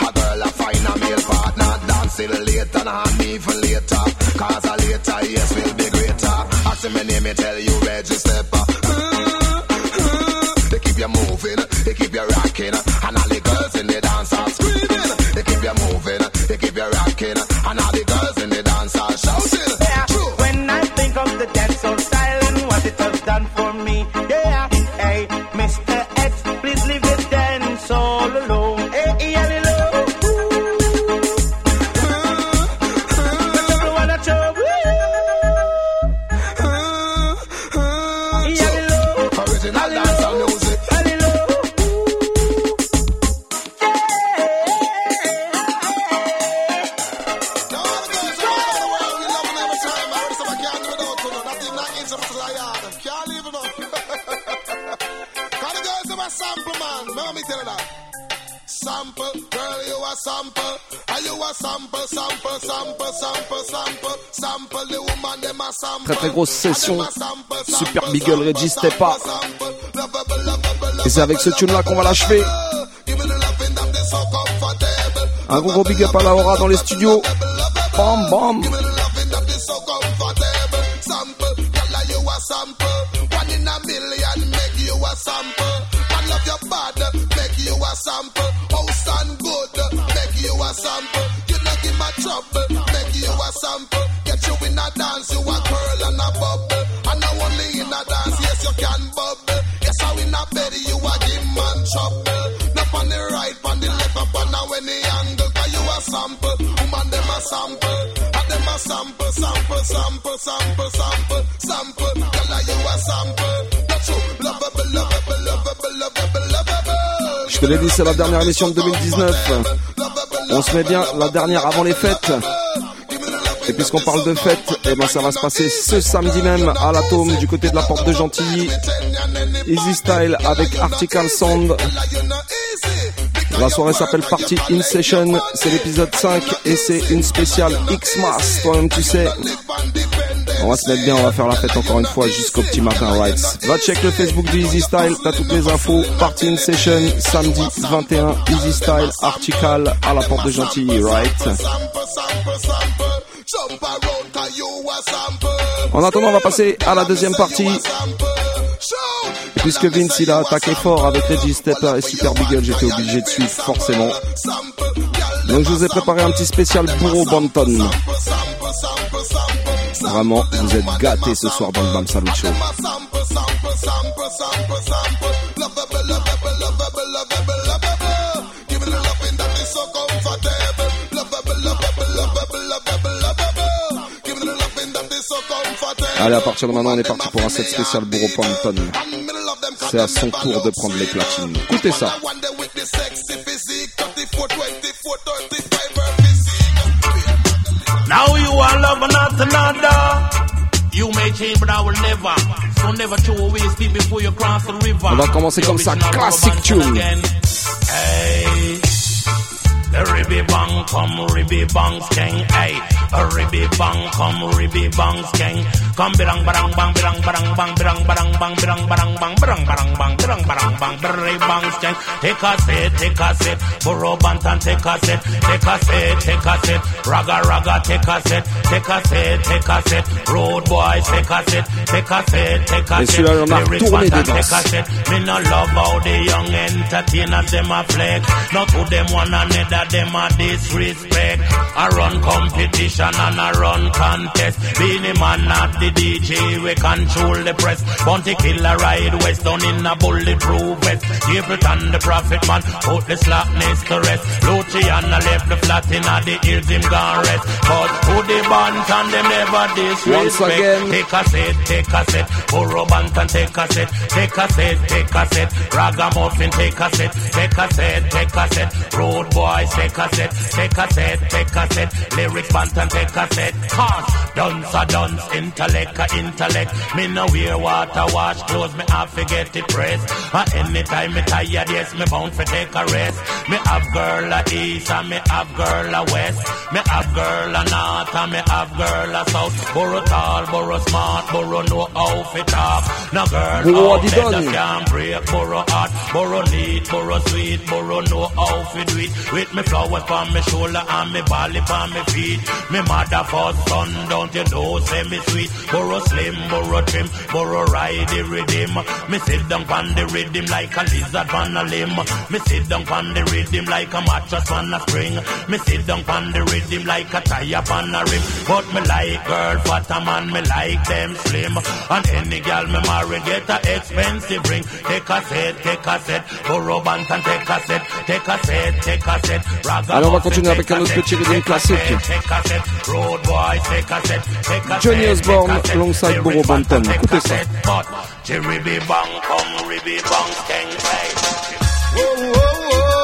[SPEAKER 10] A girl a find a male partner. Dance till later and even later. Cause a later, yes, will be greater. I see my name, me tell you, mm-hmm. keep you moving, they keep you
[SPEAKER 8] grosse session.
[SPEAKER 10] And them a sample,
[SPEAKER 8] Super
[SPEAKER 10] sample,
[SPEAKER 8] Beagle
[SPEAKER 10] sample,
[SPEAKER 8] Reggie Stepper.
[SPEAKER 10] sample, lovable, lovable,
[SPEAKER 8] Et c'est avec ce tune là qu'on va l'achever.
[SPEAKER 10] Give me the loving that is so comfortable.
[SPEAKER 8] Un gros gros big up à Laura dans les studios. Bam bam. L'ai dit, c'est la dernière émission de 2019. On se met bien la dernière avant les fêtes. Et puisqu'on parle de fêtes, eh ben ça va se passer ce samedi même à l'Atome du côté de la porte de Gentilly. Easy Style avec Article Sound. La soirée s'appelle Party In Session. C'est l'épisode 5 et c'est une spéciale X-Mass. Toi-même tu sais. On va se mettre bien, on va faire la fête encore une fois jusqu'au petit matin, right? Va check le Facebook du Easy Style, t'as toutes les infos. Party in session, samedi 21, Easy Style, Article à la porte de Gentilly, right? En attendant, on va passer à la deuxième partie. Et puisque Vince il a attaqué fort avec Reggie Stepper et Super Beagle, j'étais obligé de suivre forcément. Donc je vous ai préparé un petit spécial bourreau Banton. Vraiment, vous êtes gâtés ce soir dans le Bam Salut. Allez, à partir de maintenant, on est parti pour un set spécial bourreau. C'est à son tour de prendre les platines. Écoutez ça.
[SPEAKER 11] Not another. You may change, but I will never. So never throw away speed before you cross the river.
[SPEAKER 8] On va commencer comme ça, classic tune.
[SPEAKER 11] Hey. Ribby bang come ribby bang skeng hey. Ribby bang come ribby bang skeng. Come birang barang bang birang barang bang birang barang bang birang barang bang birang barang bang birang barang bang birang bang skeng. Take a sit take a sit Burro Banton take a sit take a sit take a sit raga raga take a sit take a sit take a sit road boys take a sit take a sit take a sit
[SPEAKER 8] celui-là, on a
[SPEAKER 11] Lyrics
[SPEAKER 8] retourné Banton,
[SPEAKER 11] take a sit me no love how the young entertainers them a flex. Not to them one another them a disrespect. I run competition and I run contest. Beenie Man not the DJ we control the press. Bounty killer ride west down in a bulletproof vest. Capleton the prophet man put the slackness to rest. Luciano left the flat in a the hills him gone rest. But to the band and them never disrespect.
[SPEAKER 8] Once again.
[SPEAKER 11] Take a set, take a set. Burro Banton take a set. Take a set, take a set. Ragamuffin take a set. Take a set, take a set. Road boys take a set Take a set, take a set Lyrics Banton take a set Cause Dunce a dunce, intellect a intellect Me no wear water wash clothes Me I forget it press And anytime me tired yes, me bound for take a rest. Me have girl a east and me have girl a west. Me have girl a north and me have girl a south. Burro tall, Burro smart, Burro know how to talk. Now girl, out
[SPEAKER 7] a
[SPEAKER 11] there that can break, Burro hot, Burro neat, Burro sweet, Burro know how to do it. With me flowers on me shoulder and me bally on me feet. Me mother for son, don't you know, say me sweet. Burro slim, Burro trim, Burro ride the rhythm. Me sit down on the rhythm like a lizard on a limb. Me sit down on the rhythm like a mattress on a spring. Me sit down on the rhythm like a tire on a rim. But me like girl fat a man, me like them slim. And any girl me marry get a expensive ring. Take a set, take a set, burrow band and take a set, take a set, take a set.
[SPEAKER 7] Allez, on va continuer avec un autre petit rhythm classique.
[SPEAKER 11] Take a set, road boy, take a set, take a
[SPEAKER 7] Johnny Osborne
[SPEAKER 11] take
[SPEAKER 7] alongside
[SPEAKER 11] Jerry
[SPEAKER 7] Burro Banton.
[SPEAKER 11] Banton,
[SPEAKER 7] Écoutez ça.
[SPEAKER 12] Oh, oh, oh,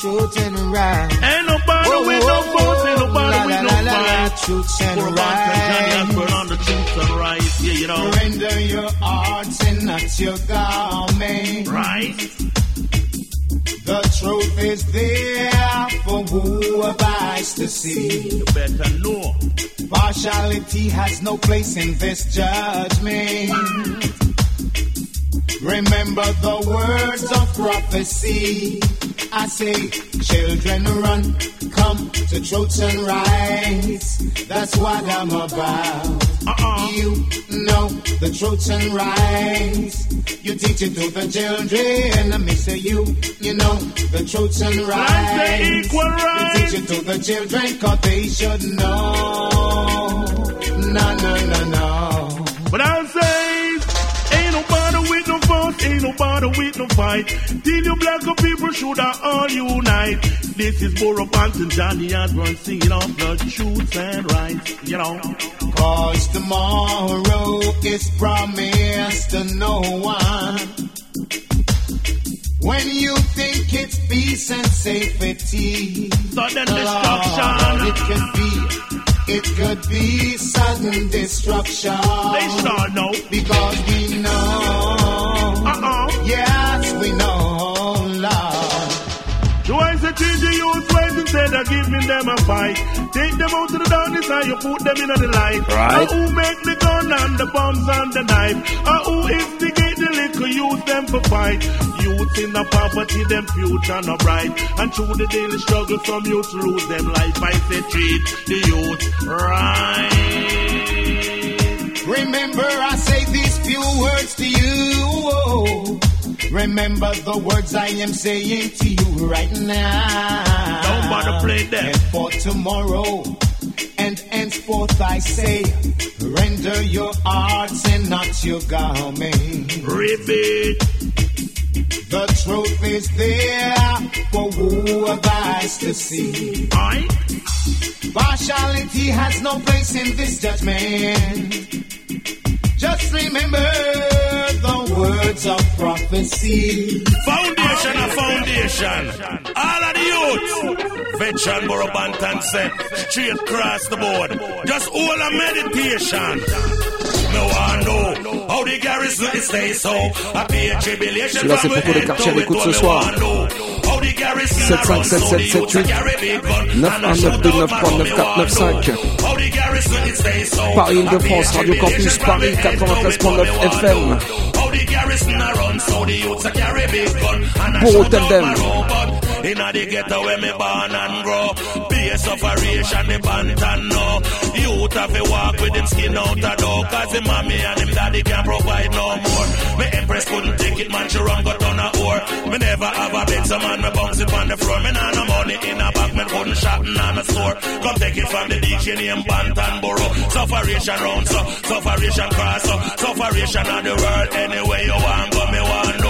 [SPEAKER 12] truth and right.
[SPEAKER 11] Ain't nobody
[SPEAKER 12] Oh,
[SPEAKER 11] with
[SPEAKER 12] oh,
[SPEAKER 11] no votes, ain't
[SPEAKER 12] oh,
[SPEAKER 11] nobody
[SPEAKER 12] la,
[SPEAKER 11] with
[SPEAKER 12] la,
[SPEAKER 11] no
[SPEAKER 12] la, la,
[SPEAKER 11] fight.
[SPEAKER 12] truth and
[SPEAKER 11] For a man can Johnny. Osborne on the truth and right, yeah, you know.
[SPEAKER 12] Render your arts and not your garment.
[SPEAKER 11] Right.
[SPEAKER 12] The truth is there for who eyes to see.
[SPEAKER 11] You better know.
[SPEAKER 12] Partiality has no place in this judgment. Remember the words of prophecy. I say, children run, come to truth and rights. That's what I'm about. Uh-uh. You know the truth and rights. You teach it to the children. And I miss you. You know the truth and rights.
[SPEAKER 11] equal rights.
[SPEAKER 12] You teach it to the children, cause they should know. No, no, no, no.
[SPEAKER 11] Nobody with no vote, ain't nobody with no fight. Till you black people should all unite. This is Burro Banton, Johnny Osborne singing off the truth and rights, you know.
[SPEAKER 12] Cause tomorrow is promised to no one. When you think it's peace and safety,
[SPEAKER 11] Sudden
[SPEAKER 12] Lord,
[SPEAKER 11] destruction.
[SPEAKER 12] it can be, it could be sudden destruction.
[SPEAKER 11] They sure know.
[SPEAKER 12] Because we know,
[SPEAKER 11] Uh-uh.
[SPEAKER 12] yes, we know, Lord.
[SPEAKER 11] Twice a change the youth right instead of giving them a fight. Take them out to the darkness and you put them in the light.
[SPEAKER 7] Right.
[SPEAKER 11] Uh, who make the gun and the bombs and the knife? Uh, who instigate the liquor use them for fight? Youth in the poverty, them future no bright. And through the daily struggle, some youth lose them life. I say treat the youth right.
[SPEAKER 12] Remember, I say these few words to you. Remember the words I am saying to you right now.
[SPEAKER 11] Don't bother play them.
[SPEAKER 12] And for tomorrow, henceforth I say, render your arts and not your garment.
[SPEAKER 11] Ribbit.
[SPEAKER 12] The truth is there for who have eyes to see.
[SPEAKER 11] Aye.
[SPEAKER 12] Partiality has no place in this judgment. Just remember the words of prophecy.
[SPEAKER 11] Foundation of foundation. All of the youth. Veteran Burro Banton said, straight across the board. Just all a meditation. No one know how the garrison is stay so. I tribulation
[SPEAKER 7] Celui-là, c'est pour tous les
[SPEAKER 11] head
[SPEAKER 7] quartiers à l'écoute ce soir.
[SPEAKER 11] want know how the garrison
[SPEAKER 7] 757
[SPEAKER 11] run, so the youths a
[SPEAKER 7] 778
[SPEAKER 11] carry big gun.
[SPEAKER 7] 919
[SPEAKER 11] And I shout out my
[SPEAKER 7] 293
[SPEAKER 11] rum, me want
[SPEAKER 7] 9495.
[SPEAKER 11] know how the garrison is stay so.
[SPEAKER 7] Paris,
[SPEAKER 11] I pay a
[SPEAKER 7] Île-de-France, Radio Campus, Paris,
[SPEAKER 11] from head to toe, me
[SPEAKER 7] 93.9 FM.
[SPEAKER 11] know How the garrison a run, so the youths a carry big gun. And I
[SPEAKER 7] Pour
[SPEAKER 11] shout
[SPEAKER 7] tell them.
[SPEAKER 11] Inna the ghetto where me born and grow. Be a sufferation, the bantan no. Youth have to walk with him skin out the door. Cause him mommy and him daddy can't provide no more. Me empress couldn't take it, man, she run got on a whore. Me never have a bed, so man, me bounce it on the floor. Me nah no money in a bag, me couldn't shop in a store. Come take it from the DJ named Banton Burro. Sufferation round, so, sufferation cross, so, sufferation of the world. Anyway you want go, me want know.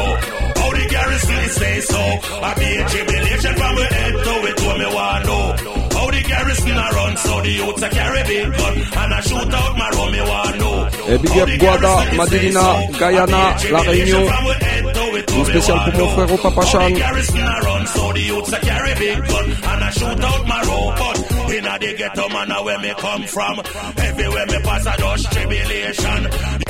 [SPEAKER 11] Garrison is stay so. I be a tribulation from my head to it to me want know How the garrison a run so the youths carry big gun. And I shoot out my rum me want know Et eh, big up Guada, Madinina, Guyana, La Réunion. Une spéciale pour mon frère au Papa Chan. Inna the ghetto man where me come from. Everywhere me pass a dust tribulation,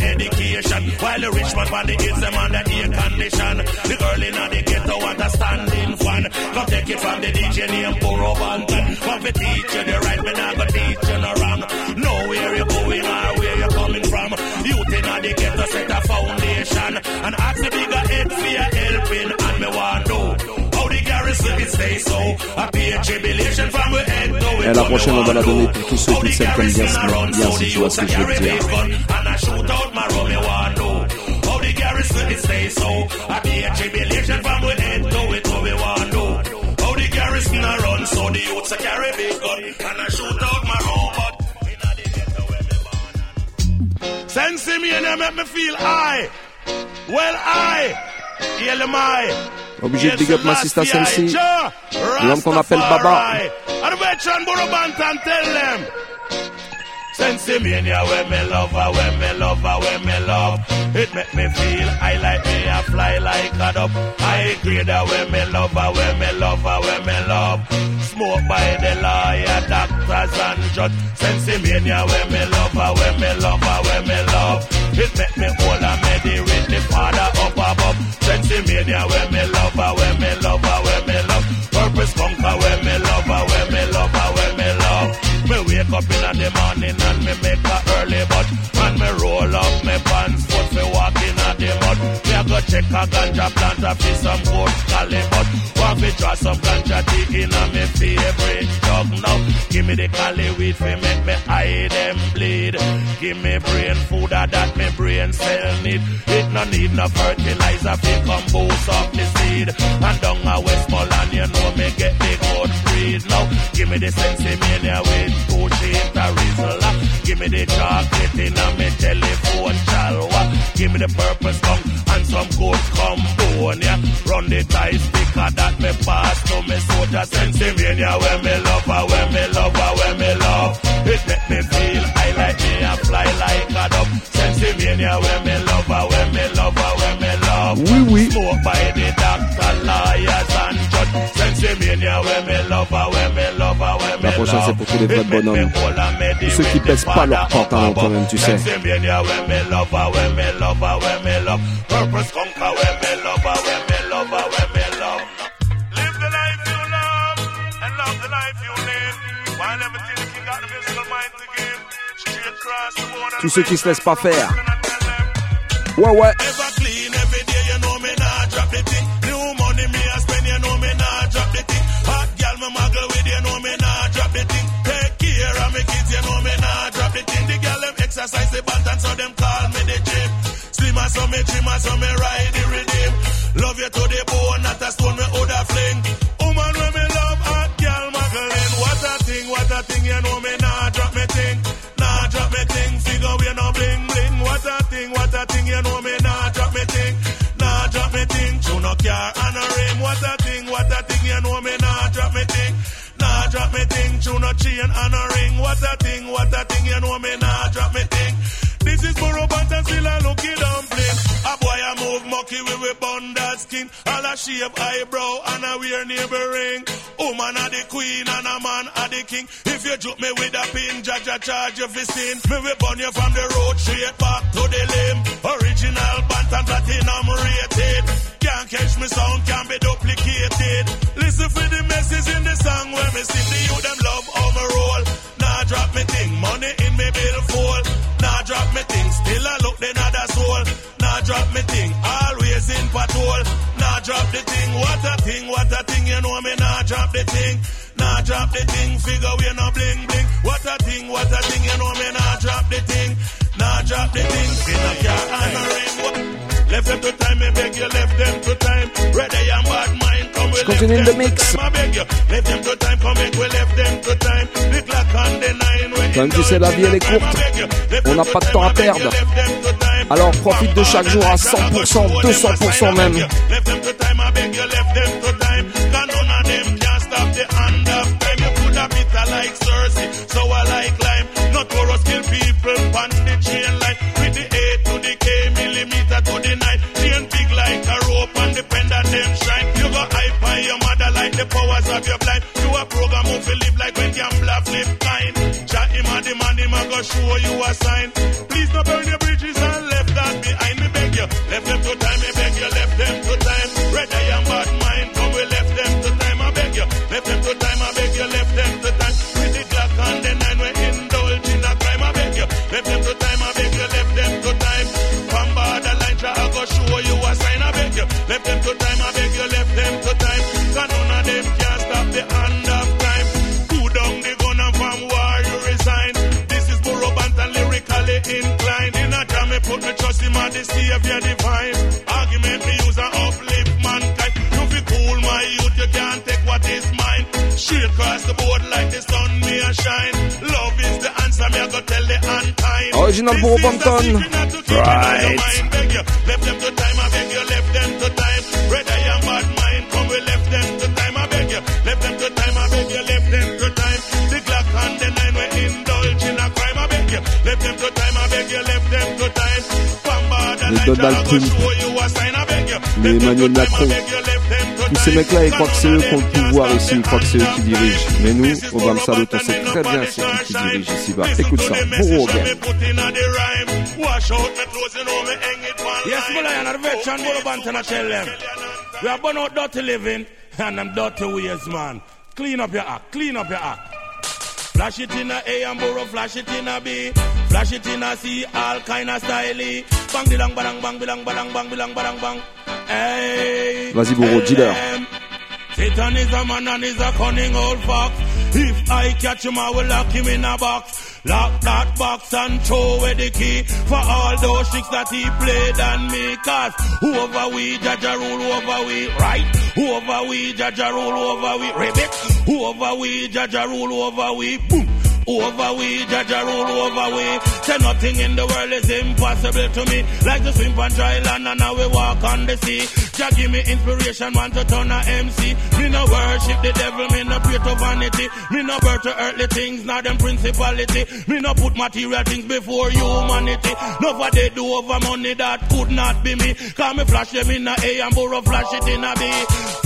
[SPEAKER 11] education. While the rich man find the kids them on the air condition. The girl inna the ghetto want a standing fan. Come take it from the DJ name Burro Banton. Come to teach you the right, me not go teach you no wrong. Know where you're going or where you're coming from. Youth inna the ghetto set a foundation and ask the bigger head for your Et à la prochaine, on va la donner pour tous ceux qui savent comme bien, bien si tu vois ce que je veux dire.
[SPEAKER 13] Sense me and make me feel high. Well, I, I.
[SPEAKER 11] Obligé de big up ma sister Sensi. L'homme qu'on appelle Baba.
[SPEAKER 13] Sensimania when me love ah, her, when me love ah, her, when me love. It make me feel I like me, I fly like a dove. I grade her when me love ah, her, when me love her, when me love. Smoke by the lawyer, doctors and judge. Sensimania when me love her, when me love her, when me love. It make me hold a medi with the father up above. Sensimania when me love her, when me love her, when me love. Purpose conquer when me love her, when me love her, when me love. Me wake up in the morning and me make a early but and me roll up me pants foot me walk in the mud. Me a go check a ganja plant a fi some good cali but want fi draw some ganja tea in a me favorite. Give me the cali weed fi make me eye them bleed. Give me brain food a that me brain cell need. It no need no fertilizer fi come boost up the seed. And down a Westmoreland you know me get the good breed now. Give me the sensimania with two a rizzle. Give me the chocolate in a me telephone chalwa. Give me the purple skunk and some good combonia. Run the tie sticker that me pass to me soldier sensimania. When me love her, when me love her, when me love. It make me feel I like me and fly like a dove. Sensimania when me love her, when me love her, when me love.
[SPEAKER 11] Oui, oui.
[SPEAKER 13] Smoke by the doctor, lawyers and judge. Sensimania when me love her, when me love her, when me
[SPEAKER 11] La prochaine, c'est pour tous les vrais bonhommes. Tous ceux qui pèsent pas leur pantalon quand même, tu sais.
[SPEAKER 13] Sensimania when me love her, when me love her, exercise the band and so them call me the gym. Slimmer so me trimmer so me ride the rhythm. Love you to the bone, not a stone me other fling. Woman when me love, hot girl muggling. What a thing, what a thing, you know me nah drop me thing. Nah drop me thing, figure we no bling bling. What a thing, what a thing, you know me nah drop me thing. Nah drop me thing, tune no car and a rim. What a thing, what a thing, you know me nah drop me thing. Nah drop me thing, tune no chain and a ring. What a thing, what a thing, you know me mucky with we bun that skin. All a shave eyebrow and a wear neighbor ring. Woman a the queen and a man a the king. If you joke me with a pin, judge a charge you for sin. Me we burn you from the road straight back to the limb. Original Banton Platinum rated. Can't catch me sound, can't be duplicated. Listen for the message in the song where me sing. The youth them what a thing, what a thing, you know me nah drop the thing. Nah drop the thing, figure we no bling bling. What a thing, what a thing, you know me nah drop the thing. Nah drop the thing, spin a car and a ring. Left them to time, me beg you, left them to time. Ready and bad mind, come we
[SPEAKER 11] Je continue
[SPEAKER 13] left
[SPEAKER 11] the
[SPEAKER 13] them
[SPEAKER 11] mix.
[SPEAKER 13] to time, I beg you. Left them to time, come make we left them to time. The clock on the nine, when
[SPEAKER 11] Comme tu sais, la vie elle est courte. On n'a pas de temps à perdre. Alors profite de chaque jour à 100%, 200% même.
[SPEAKER 13] the powers of your blind. You a program who feel live like when gambler flip kind. Chat him and him and him and go show you a sign. Time. From borderline,
[SPEAKER 7] Les Donald
[SPEAKER 13] I go
[SPEAKER 7] Trump.
[SPEAKER 13] a sign, I
[SPEAKER 7] Les
[SPEAKER 13] left them to
[SPEAKER 7] Emmanuel Macron. Tous ces mecs-là, ils croient que c'est eux qui ont le pouvoir ici, ils croient que c'est eux qui dirigent. Mais nous, au Bamsalut, on sait très bien c'est qui qui dirige ici-bas. Écoute ça,
[SPEAKER 13] one
[SPEAKER 11] Yes. Clean up your clean up your. Flash it in a A and Burro, flash it in a B. Flash it in a C, all kind of style. Bang, bilang, badang, bang, bilang, badang, bang, bilang, badang, bang. Hey.
[SPEAKER 7] Vas-y, dealer.
[SPEAKER 11] LM. Satan is a man and is a cunning old fox. If I catch him, I will lock him in a box. Lock that box and throw away the key for all those tricks that he played on me. Cause over we, Jah Jah rule over we, right? Over we, Jah Jah rule over we, ribbit. Over we, Jah Jah rule over we, boom. Over we, Jah Jah rule over we. Say nothing in the world is impossible to me. Like to swim on dry land and now we walk on the sea. Jah give me inspiration, man, to turn a MC. Me no worship the devil, me no pray to vanity. Me no birth to earthly things, not them principality. Me no put material things before humanity. No what they do over money that could not be me. Cause me flash them in a A and Burro flash it in a B.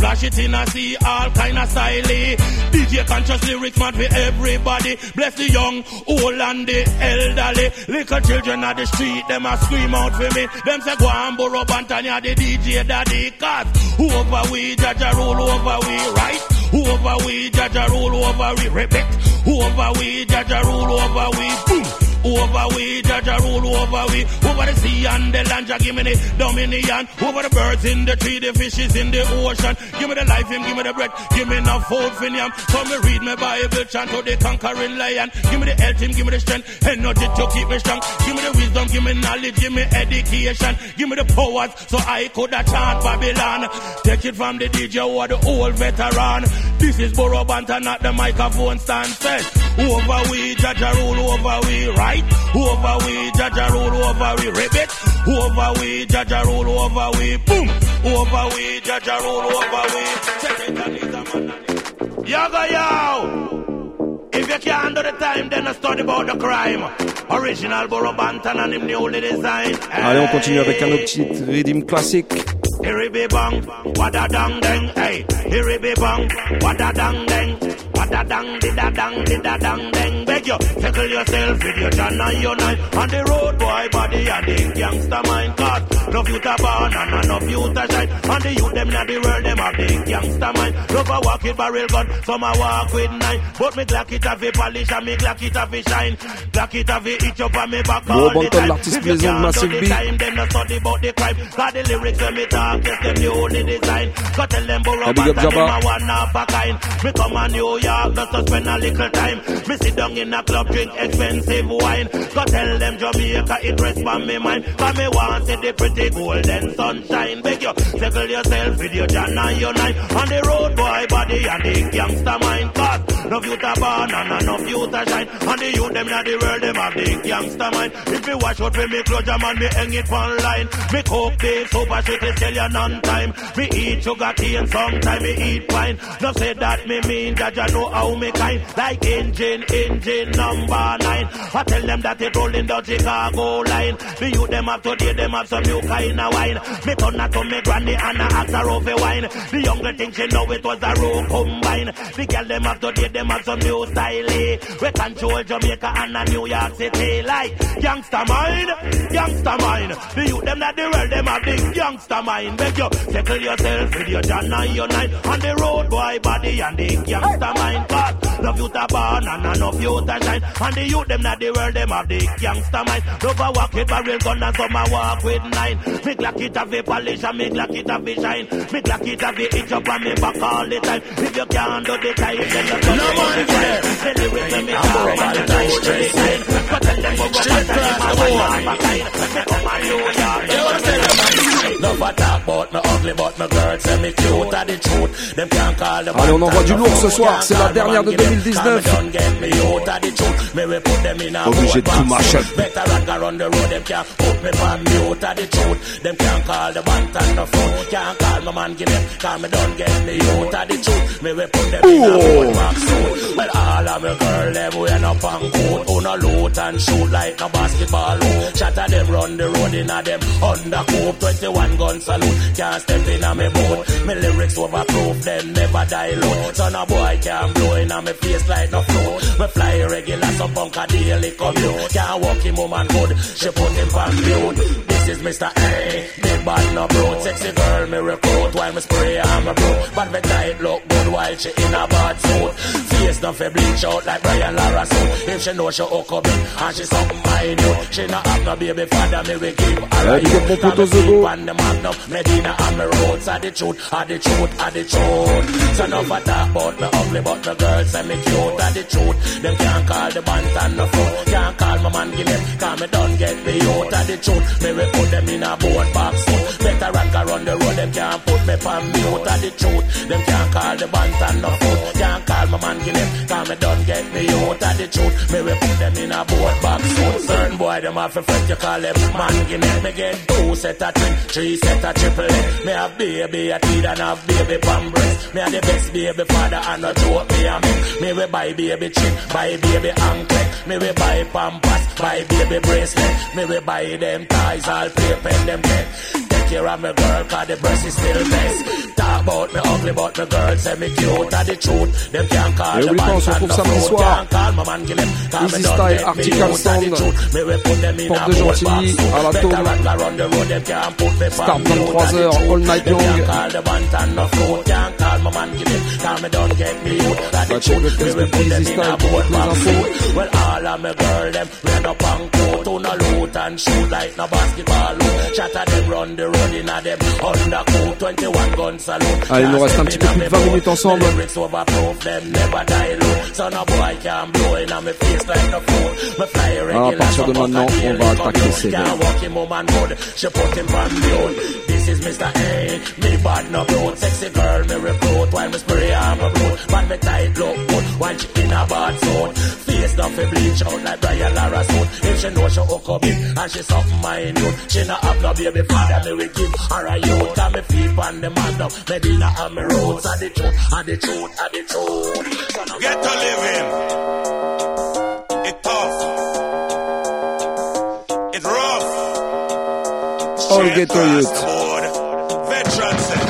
[SPEAKER 11] Flash it in a C, all kind of style. DJ conscious lyrics, man, for everybody. Bless the young, old and the elderly. Little children at the street, them a scream out for me. Them say go and borrow Bantania, the DJ daddy. Cause over we, Jah Jah rule over we, right? Over we, Jah Jah rule over we, repeat. Over we, Jah Jah rule over we, boom. Over we, Jah Jah rule over we. Over the sea and the land, Jah give me the dominion. Over the birds in the tree, the fishes in the ocean. Give me the life, him, give me the breath. Give me enough food for him. Come me read my Bible, chant to the conquering lion. Give me the health, him, give me the strength. Energy to keep me strong. Give me the wisdom, give me knowledge, give me education. Give me the powers so I could have chant Babylon. Take it from the DJ or the old veteran. This is Burro Banton, not the microphone stand set. Over we, Jah Jah rule over we, right? Over we, Jah Jah rule over we, ribbit. Over we, Jah Jah rule over we, boom. Over we, Jah Jah rule over we. Satan is a man. Yaga yow! If you can't do the time, then I study about the crime. Original Burro Banton and him newly designed.
[SPEAKER 7] Allez, on continue avec un autre titre Rhythm classique.
[SPEAKER 11] Here bang, wada dang dang, hey. Here bang, wada dang dang, wada dang di da dang di da dang dang. Beg you, settle yourself with your and your nine. On the road boy body and the gangster mind. Cause love you to born and enough you to shine. And the youth them not the world them have the gangster mind. Love a walk with barrel gun, some a walk with nine. But me glock it have a polish and me glock it have a shine. Glock it have a itch up on me back all the time. If you can't do
[SPEAKER 7] Massive
[SPEAKER 11] the time, them no study about the crime. Cause the lyrics when me talk, yes, them the only design. Go tell them
[SPEAKER 7] big up
[SPEAKER 11] them a one of a kind. Me come on New York just to spend a little time. Me sit down in a club, drink expensive wine. Go tell them Jamaica, it rests on me mind. Cause me want see the pretty golden sunshine. Beg you, settle yourself with your John and your nine. On the road, boy, body and the gangster mind. Cause no you to born and you to shine. And the youth, them not the world, them have the gangster mind. If me watch out for me closure, man, me hang it one line. Me coke this super shit, is tell you none time. Me eat sugar tea and sometime me eat wine. No say that me mean that you know how me kind. Like engine, engine, number nine. I tell them that it rolling down Chicago line. The youth them up today, them have some new kind of wine. Me turn to me granny and I ask her over wine. The younger thing she know it was a row combine. The girl them have to today, them have some new style. Eh? We control Jamaica and a New York City like gangster mind, gangster mind. The youth them that the world them have the gangster mind. Beg you, settle yourself with your John and your nine on the road boy body and the gangster mind. Cause love you to born and enough you to shine. And the youth them that the world them have the gangster mind. Love a walk with barrel gun and some a walk with nine. Me glock it have a polish and me glock it have a shine. Me glock it have a itch up on me back all the time. If you can't do the time, then you come no man there. The lyrics when me talk and the nice straight line. But tell them go back and my a kind. Me come and you yard. No for
[SPEAKER 7] Allez, on envoie du lourd ce soir. C'est la dernière de 2019. Obligé de tout marcher.
[SPEAKER 11] around the road, them can't put me on mute of the truth. Them can't call the band on the phone. Can't call my man, give them, call me don't get me out of the truth. Me we put them in a road back soon. Well, all of me girl, them we end up on coat. On a loot and shoot like a basketball hoop. Shatter them run the road in a them undercoat. 21 gun salute. Can't step in a me boat. Me lyrics overproof, them never dilute. Son of boy can't blow in a me face like no float. Me fly regular, so bunker daily commute. Can't walk him woman good, she put him on mute. This is Mr. A, big bad no bro. Sexy girl me recruit while me spray I'm a bro. But me tight look good while she in a bad suit. Face not fi bleach out like Brian Lara suit. If she know she hook up it and she something minute. She not have no baby father, me we give her a me on the magnum, Medina and me roads. Are the truth, are the truth, are the truth. So no talk about me ugly, but the girls say me cute. Are the truth. Them can't call the band and no phone. Can't call my man give them, cause me don't get me out. Are the truth. Me we put them in a boat box. So better rank around the road, them can't put me on mute. Are the truth. Them can't call the band and no phone. Can't call my man give them, cause me don't get me out. Are the truth. Me we put them in a boat box. So certain boy them have a friend you call them man give me. Me get two set of twin, three set of triple A. Me have baby a kid and have baby pan breast. Me have the best baby father and a joke me a me. Me we buy baby chin, buy baby anklet. Me we buy pampers, buy baby bracelet. Me we buy them ties, all paper them neck. Take care of me girl, cause the breast is still best. Talk about me ugly, but me girl say me cute, are the truth. Them can't call the
[SPEAKER 7] oublie pas, on
[SPEAKER 11] band
[SPEAKER 7] se
[SPEAKER 11] and
[SPEAKER 7] retrouve
[SPEAKER 11] the
[SPEAKER 7] samedi soir.
[SPEAKER 11] Can't call my man them, cause Eazy
[SPEAKER 7] Style, Article Sound.
[SPEAKER 11] truth. Me we put them in
[SPEAKER 7] Porte de Gentilly, à la
[SPEAKER 11] Better
[SPEAKER 7] tôle.
[SPEAKER 11] run around the road, them can't put me
[SPEAKER 7] Start
[SPEAKER 11] mute,
[SPEAKER 7] 23
[SPEAKER 11] are the truth.
[SPEAKER 7] all night long.
[SPEAKER 11] can't call the band and no phone. Can't call my man give them, cause me don't get me out of the
[SPEAKER 7] check le
[SPEAKER 11] truth. Me we put them Eazy
[SPEAKER 7] Style pour toutes les.
[SPEAKER 11] Well, all of me girl, them run up and coat on a loot and shoot like no basketball. Shatter them run the road in a them undercoat. 21 gun salute.
[SPEAKER 7] Allez, il nous reste un petit peu plus de 20 minutes ensemble. Alors, à partir de maintenant, on va attaquer
[SPEAKER 11] mute. This is Mr. A, me bad no blood, sexy girl me recruit. While me spray I'm a blood, but me tight look good. While she in a bad zone, face down fi bleach out like Brian Lara suit. If she know she hook up it and she something minute, she not have no baby father, me we give her a youth. And me feet on the man up, Medina and me roots. And the truth, and the truth, and the truth.
[SPEAKER 13] Get to living. It tough. It rough.
[SPEAKER 7] All
[SPEAKER 13] Straight
[SPEAKER 7] ghetto
[SPEAKER 13] across
[SPEAKER 7] youth.
[SPEAKER 13] the board. Veterans eh.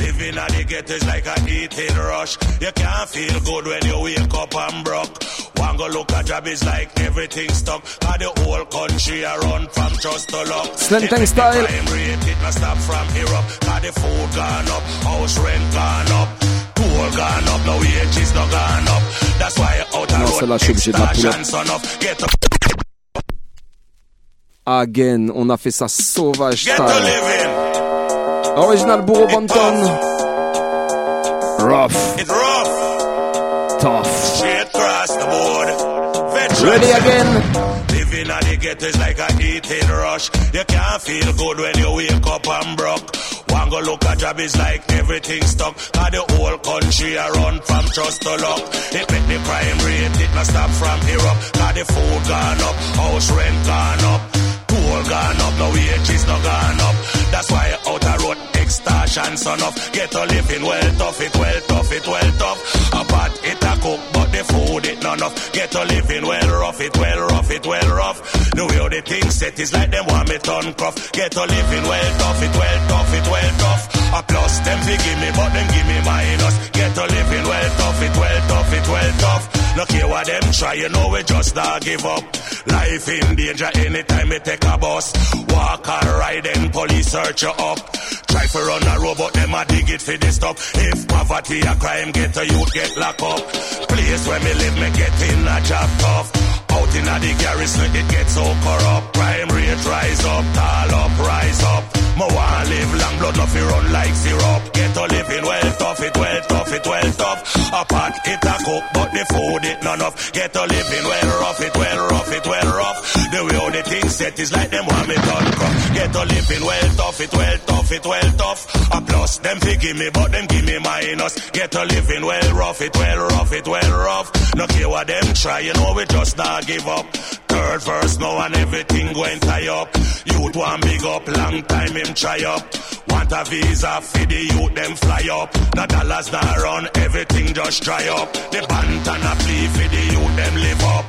[SPEAKER 13] living at the ghetto is like a eating rush. You can't feel good when you wake up and broke. One go look at job is like everything stuck. The whole country from trust to luck. If the
[SPEAKER 7] style.
[SPEAKER 13] crime rate, it must stop from up. Cause the food gone up, house rent gone up. Tool gone up, no wages gone up. That's why out of road
[SPEAKER 7] je suis obligé de la pull up.
[SPEAKER 13] extortion son of. Get up,
[SPEAKER 7] Again, on a fait ça sauvage
[SPEAKER 13] get
[SPEAKER 7] style.
[SPEAKER 13] living.
[SPEAKER 7] Original Burro Banton. Rough,
[SPEAKER 13] It's rough.
[SPEAKER 7] tough.
[SPEAKER 13] Across the board. Veterans
[SPEAKER 7] Ready again.
[SPEAKER 13] Living at the ghetto is like a eating rush. You can't feel good when you wake up and broke. One go look at job is like everything stuck. Cause the whole country a run from trust to luck. It make the crime rate, it must stop from here up. Cause the food gone up, house rent gone up. Tool gone up, no wages no gone up. That's why out road
[SPEAKER 11] extortion son of. Get a living well tough it, well tough it, well tough. A pot it a cook but the food it none of. Get a living well rough it, well rough it, well rough. The way the thing set is like them want me turn cruff. Get a living well tough it, well tough it, well tough A plus them fi give me but them give me minus Get a living well tough it, well tough it, well tough Look here what them try, you know we just not give up Life in danger anytime we take a bus Walk or ride then police search you up Try for run a robot, them a dig it for the stop. If poverty a crime, get a youth get locked up. Place where me live, me get in a job tough. In the garrison, it gets so corrupt. Crime rate rise up, tall up, rise up. Mo want live long, blood fi run like syrup. Get a living well tough, it well tough, it well tough. A pot it a cook, but the food it none of. Get a living well rough, it well rough, it well rough. The way all the things set is like them want me done crop. Get a living well tough, it well tough, it well tough. A plus them fi give me, but them give me minus. Get a living well rough, it well rough, it well rough. No care what them try, you know we just not give up. Third verse now and everything going tie up. Youth want big up, long time him try up. Want a visa for the youth, them fly up. The dollars not run, everything just dry up. The band and a plea for the youth, them live up.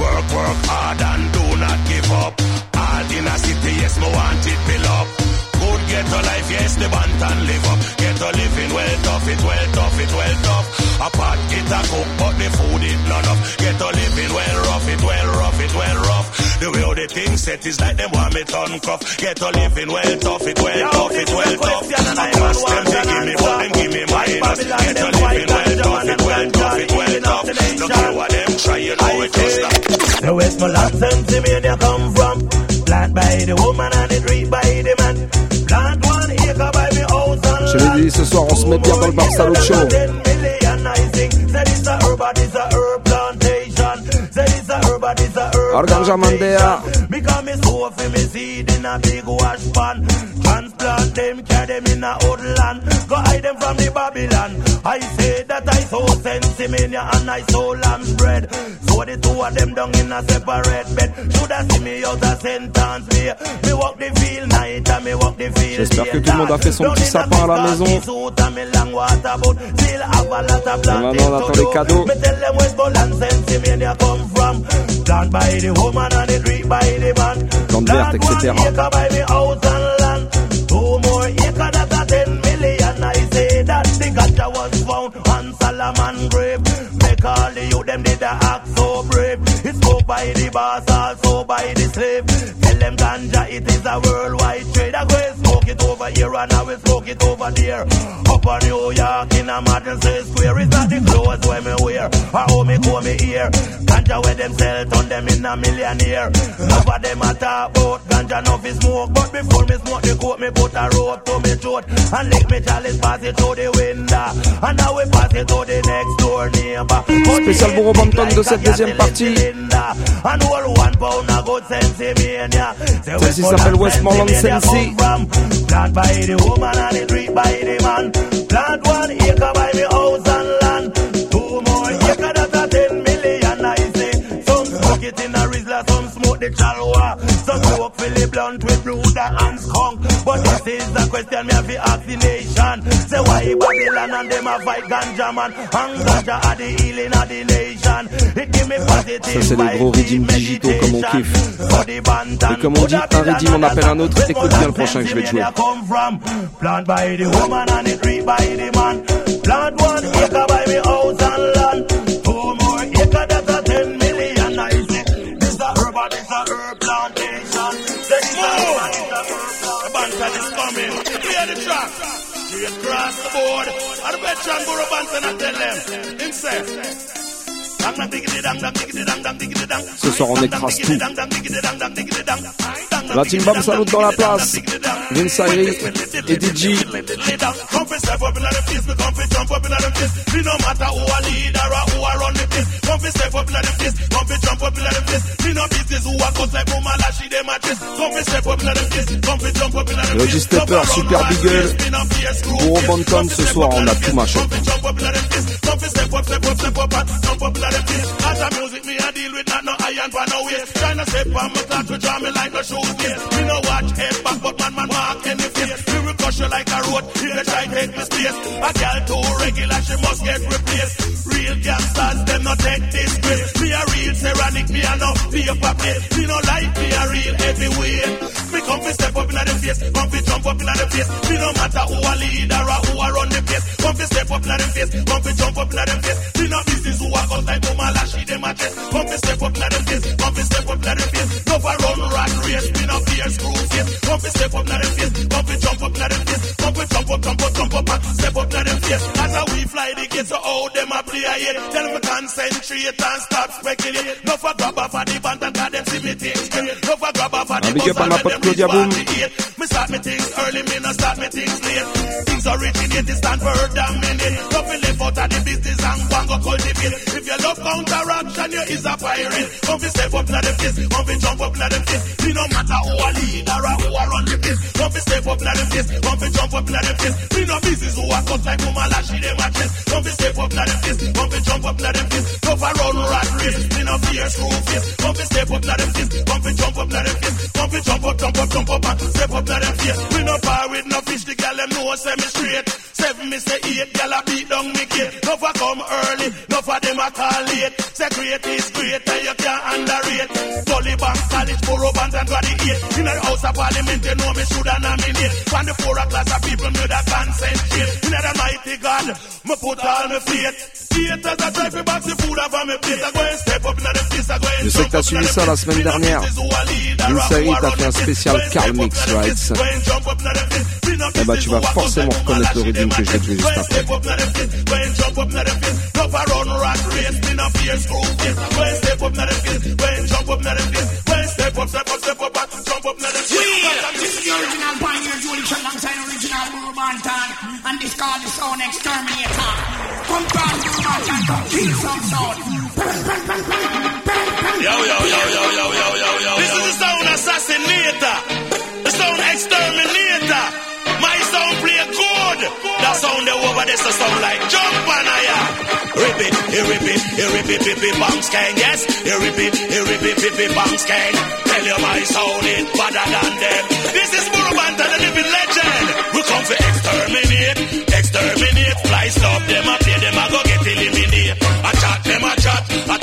[SPEAKER 11] Work, work hard and do not give up. All in a city, yes, me want it build up. Good get a life, yes, the band and live up. Get a living well tough, it well tough, it well tough. A pot it a cook, but the food it none of. Get a living well rough, it well rough, it well rough. The way how the thing set is like them want me turn cuff. Get a living well tough, it well tough, it well tough. I must them to give me, but them give me minus. Get a living well tough, it well tough, it well tough. Look at what them try, you know it just not.
[SPEAKER 14] The West Mulats and Simeon come from. Plant by the woman and the tree by the man. Plant one acre by me house and
[SPEAKER 7] Je l'ai dit ce soir, on se met bien dans le Barcelone Show.
[SPEAKER 14] But it's a herb
[SPEAKER 7] Arganja Mandea.
[SPEAKER 14] Because me sow me seed in a big wash pan. Transplant them, carry them in a old land. Go hide them from the Babylon. I say that I sow sensimilla and I sow lamb's bread. So the two of them down in a separate bed. Shoulda see me out sentence me. Me walk the field night and me walk the field
[SPEAKER 7] J'espère que tout le monde a fait son petit sapin à la maison. Et maintenant, on attend les cadeaux.
[SPEAKER 14] Me tell them West Boland sensimilla come from. Plant by the woman and the tree by the man.
[SPEAKER 7] Plante verte, etc.
[SPEAKER 14] by me house and land. Two more acre that a ten million. I say that the ganja was found on Solomon grave. Make all the youth them did act so brave. It's spoke by the boss, also by the slave. Tell them ganja it is a worldwide trade. I go smoke it over here and I will smoke it over there. Up on New York in a Madison Square. It's not the clothes where me wear. Or how me comb me ear. Ganja where them sell, turn them in a millionaire. Enough of them a talk about ganja, no fi smoke. But before me smoke the coat, me put a rope to me throat. And lick me chalice, pass it through the window. And now we pass it to the next door neighbor.
[SPEAKER 7] Spécial Burro Banton de cette deuxième partie.
[SPEAKER 14] And all one pound a good
[SPEAKER 7] Celle-ci s'appelle Westmoreland Sensi.
[SPEAKER 14] Plant by the woman and the tree by the man. Plant one acre by me house and land. Two more acre that a ten million I say. Some smoke it in a Rizla, some smoke the chalwa. Some smoke Philip blunt with brooder and skunk. But this is the question me have to ask the nation. Say why Babylon and them a fight ganja man. And ganja are the healing of the nation. It give me positive
[SPEAKER 7] Ça, c'est les gros rythmes digitaux comme on kiffe. Et comme on dit, un rythme on appelle un autre. Écoute bien le prochain que je vais te jouer.
[SPEAKER 14] come from? Plant by the woman and the tree by the man. Plant one acre by me house and land.
[SPEAKER 13] Across the board. And the veteran Burro Banton, I tell them. Him say. Dang, dang, diggity, dang, dang, diggity, dang, dang, diggity, dang.
[SPEAKER 7] Ce soir, on écrase tout.
[SPEAKER 13] Dang, dang, diggity, dang, dang, diggity, dang. Dang, dang,
[SPEAKER 7] La team Bam Salute dans la place. Vince Irie et DJ. Reggie Stepper, Super Beagle. Gros Bantam ce soir, on a tout
[SPEAKER 13] machin. a a too regular, she must get replaced. Real gangsters, them not take this grace. Me tyrannic, me a no paper plate. Me no like me a real heavyweight. Me come fi step up inna the face, come fi jump up inna the face. Me no matter who a leader or who a run the place. Come fi step up inna the face, come fi jump up inna the face. Me no business who a cut like Mama Lashy them a chest. Come fi step up inna the face, come fi step up inna the face. No for run rat race, me no fear screw face. Come fi step up inna the face, come fi jump up inna the face. Come fi jump up, jump up, jump up and step up inna the face. As a we fly so how them a play a hit. Tell me concentrate and stop speculate. No for grab off of the band and them see me things straight. No for grab off of the
[SPEAKER 7] Un big up à
[SPEAKER 13] bus and them reach
[SPEAKER 7] Boom.
[SPEAKER 13] 48. Me start me things early, me no start me things late. Things originate, they stand for dominate. Nothing left out of the business and go cultivate. If you love counteraction, you is a pirate. Come fi step up na the face, come fi jump up na the face. Me no matter who a leader or who a run the place. Come fi step up na the face, come fi jump up na the face. Me no business who a cut like Mama Lashy them a chest. Come fi step up na the face, come fi jump up na the face. No for run rat race, me no fear screw face. Come fi step up na the face, come fi jump up na the face. Come fi jump up, jump up, jump up and step up na the face. We no par with no fish, the gal them know me straight. Seven me say eight, gal a beat down me gate. No for come early, no for them a call late. Say great is great and you can't underrate. Gully Bank College, Borough Band and graduate. In the House of Parliament, you know me shoulda nominate. From the four class of people, me da concentrate. In the mighty God, me put all me faith. Theaters a try fi box the food off of me plate. I go and step up in the face, I go and
[SPEAKER 7] Je sais que t'as suivi ça la semaine dernière. Une série, t'as fait un spécial Carl Mix, right? Eh bah, tu vas forcément reconnaître le rythme que je vais te jouer juste après.
[SPEAKER 15] This is the original pioneer Julie Chuck alongside original Burro Banton and this called the sound exterminator. Come from Burro Banton, come kill some sound.
[SPEAKER 13] Yo, yo, yo, yo, yo, yo, yo, yo. This is the sound assassinator. The sound exterminator. That sound there over there, so sound like jump on ya. Rip it, he rip it, he rip it, rip it, bounce gang, yes. He rip it, he rip it, rip it, bounce gang. Tell you my sound is better than them. This is Burro Banton, the living legend. We come for exterminate, exterminate. Fly stop them, I play them, I go get eliminate. I chat them, I chat, I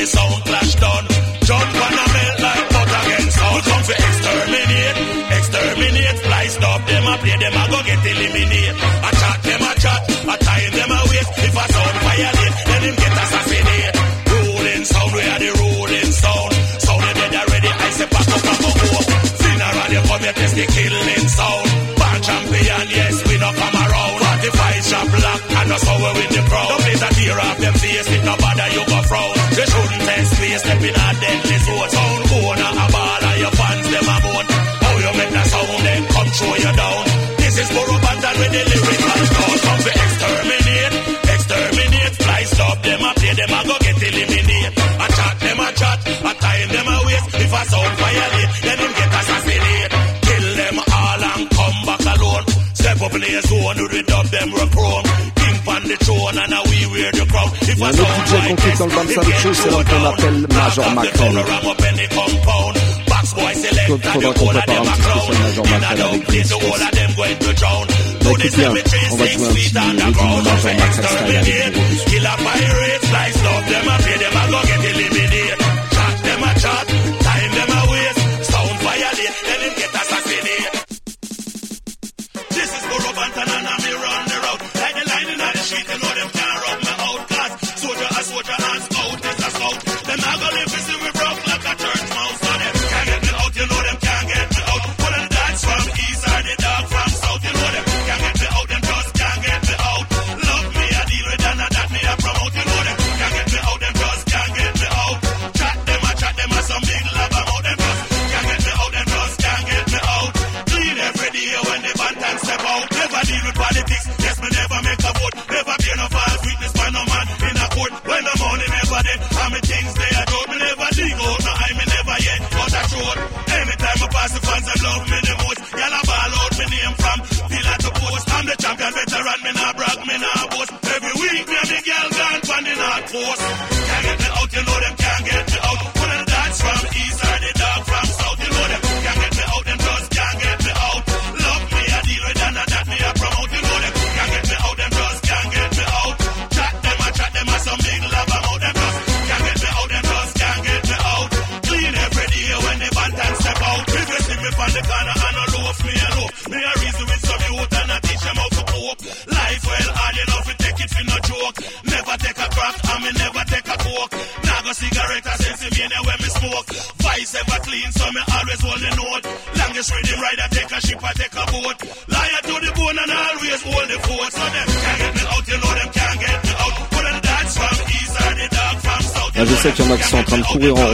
[SPEAKER 13] the sound clash down? Jump and a melt like butter against sound. Come fi exterminate, exterminate. Fly stop them a play them a go get eliminate. I chat them a chat, I tie them a waist. If a sound violate, then him get assassinated. Rolling sound, we are the rolling sound. Sound you dead already, I say pack up and go home. Funeral you come here test the killing sound. Band champion, yes, we no come around. 45 shot black, and that's how we win the crowd. Don't play that tear off them
[SPEAKER 7] Il y a un autre DJ qu'on quitte dans le Bamsan Show, c'est l'homme qu'on appelle Major Macron. Donc, faudra qu'on prépare un petit Major Macron avec Vince Bah écoute bien, on va jouer un petit Major Macron style avec
[SPEAKER 13] eliminated.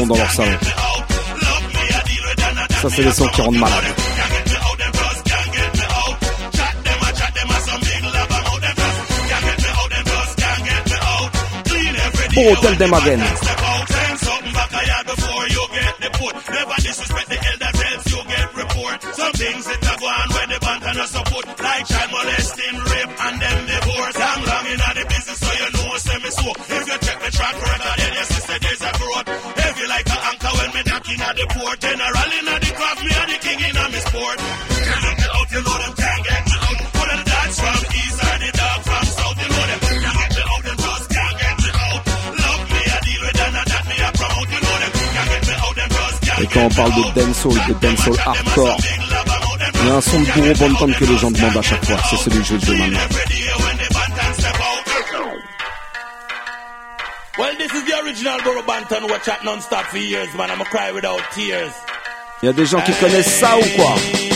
[SPEAKER 13] dans. Ça, c'est des sons qui rendent malade. Oh, tell them again.
[SPEAKER 11] Some things that are going where the bank and support, like child molesting, rape, and them when me knocking at the port. General in the craft, me and the king in my sport. Can't get me out, you know them can't get me out. Put the dogs from east or the dog from south, you know them can't get me out, them just can't get me out. Love me, I deal with and that me I promote, you know them can't get me out, them just can't
[SPEAKER 13] Et quand on parle de dancehall, de dancehall hardcore, il y a un son de bourreau bon que les gens demandent à chaque fois. C'est celui que je vais jouer maintenant.
[SPEAKER 11] Original Borough Banton we chat non-stop for years, man. I'm a cry without tears.
[SPEAKER 13] Il y a des gens qui connaissent ça ou quoi?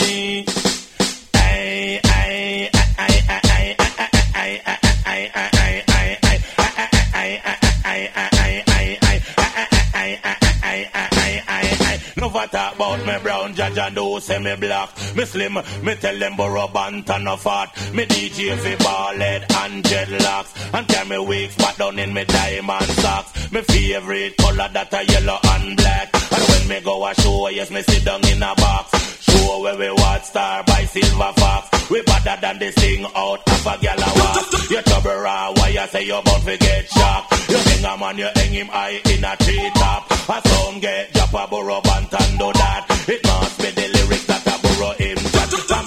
[SPEAKER 11] Never talk about me brown judge and do say me black. Me slim, me tell them Burro Banton no fat. Me DJ fi ball head and dreadlocks. And carry me wigs back down in me diamond socks. Me favorite color that a yellow and black. And when me go a show, yes me sit down in a box. Show where we watch star by silver fox. We better than this thing out of a gal a walk. You trouble raw, why you say you about to get shocked? Hang a man, you hang him high in a tree top. A sound get drop a Burro Banton do that. It must be the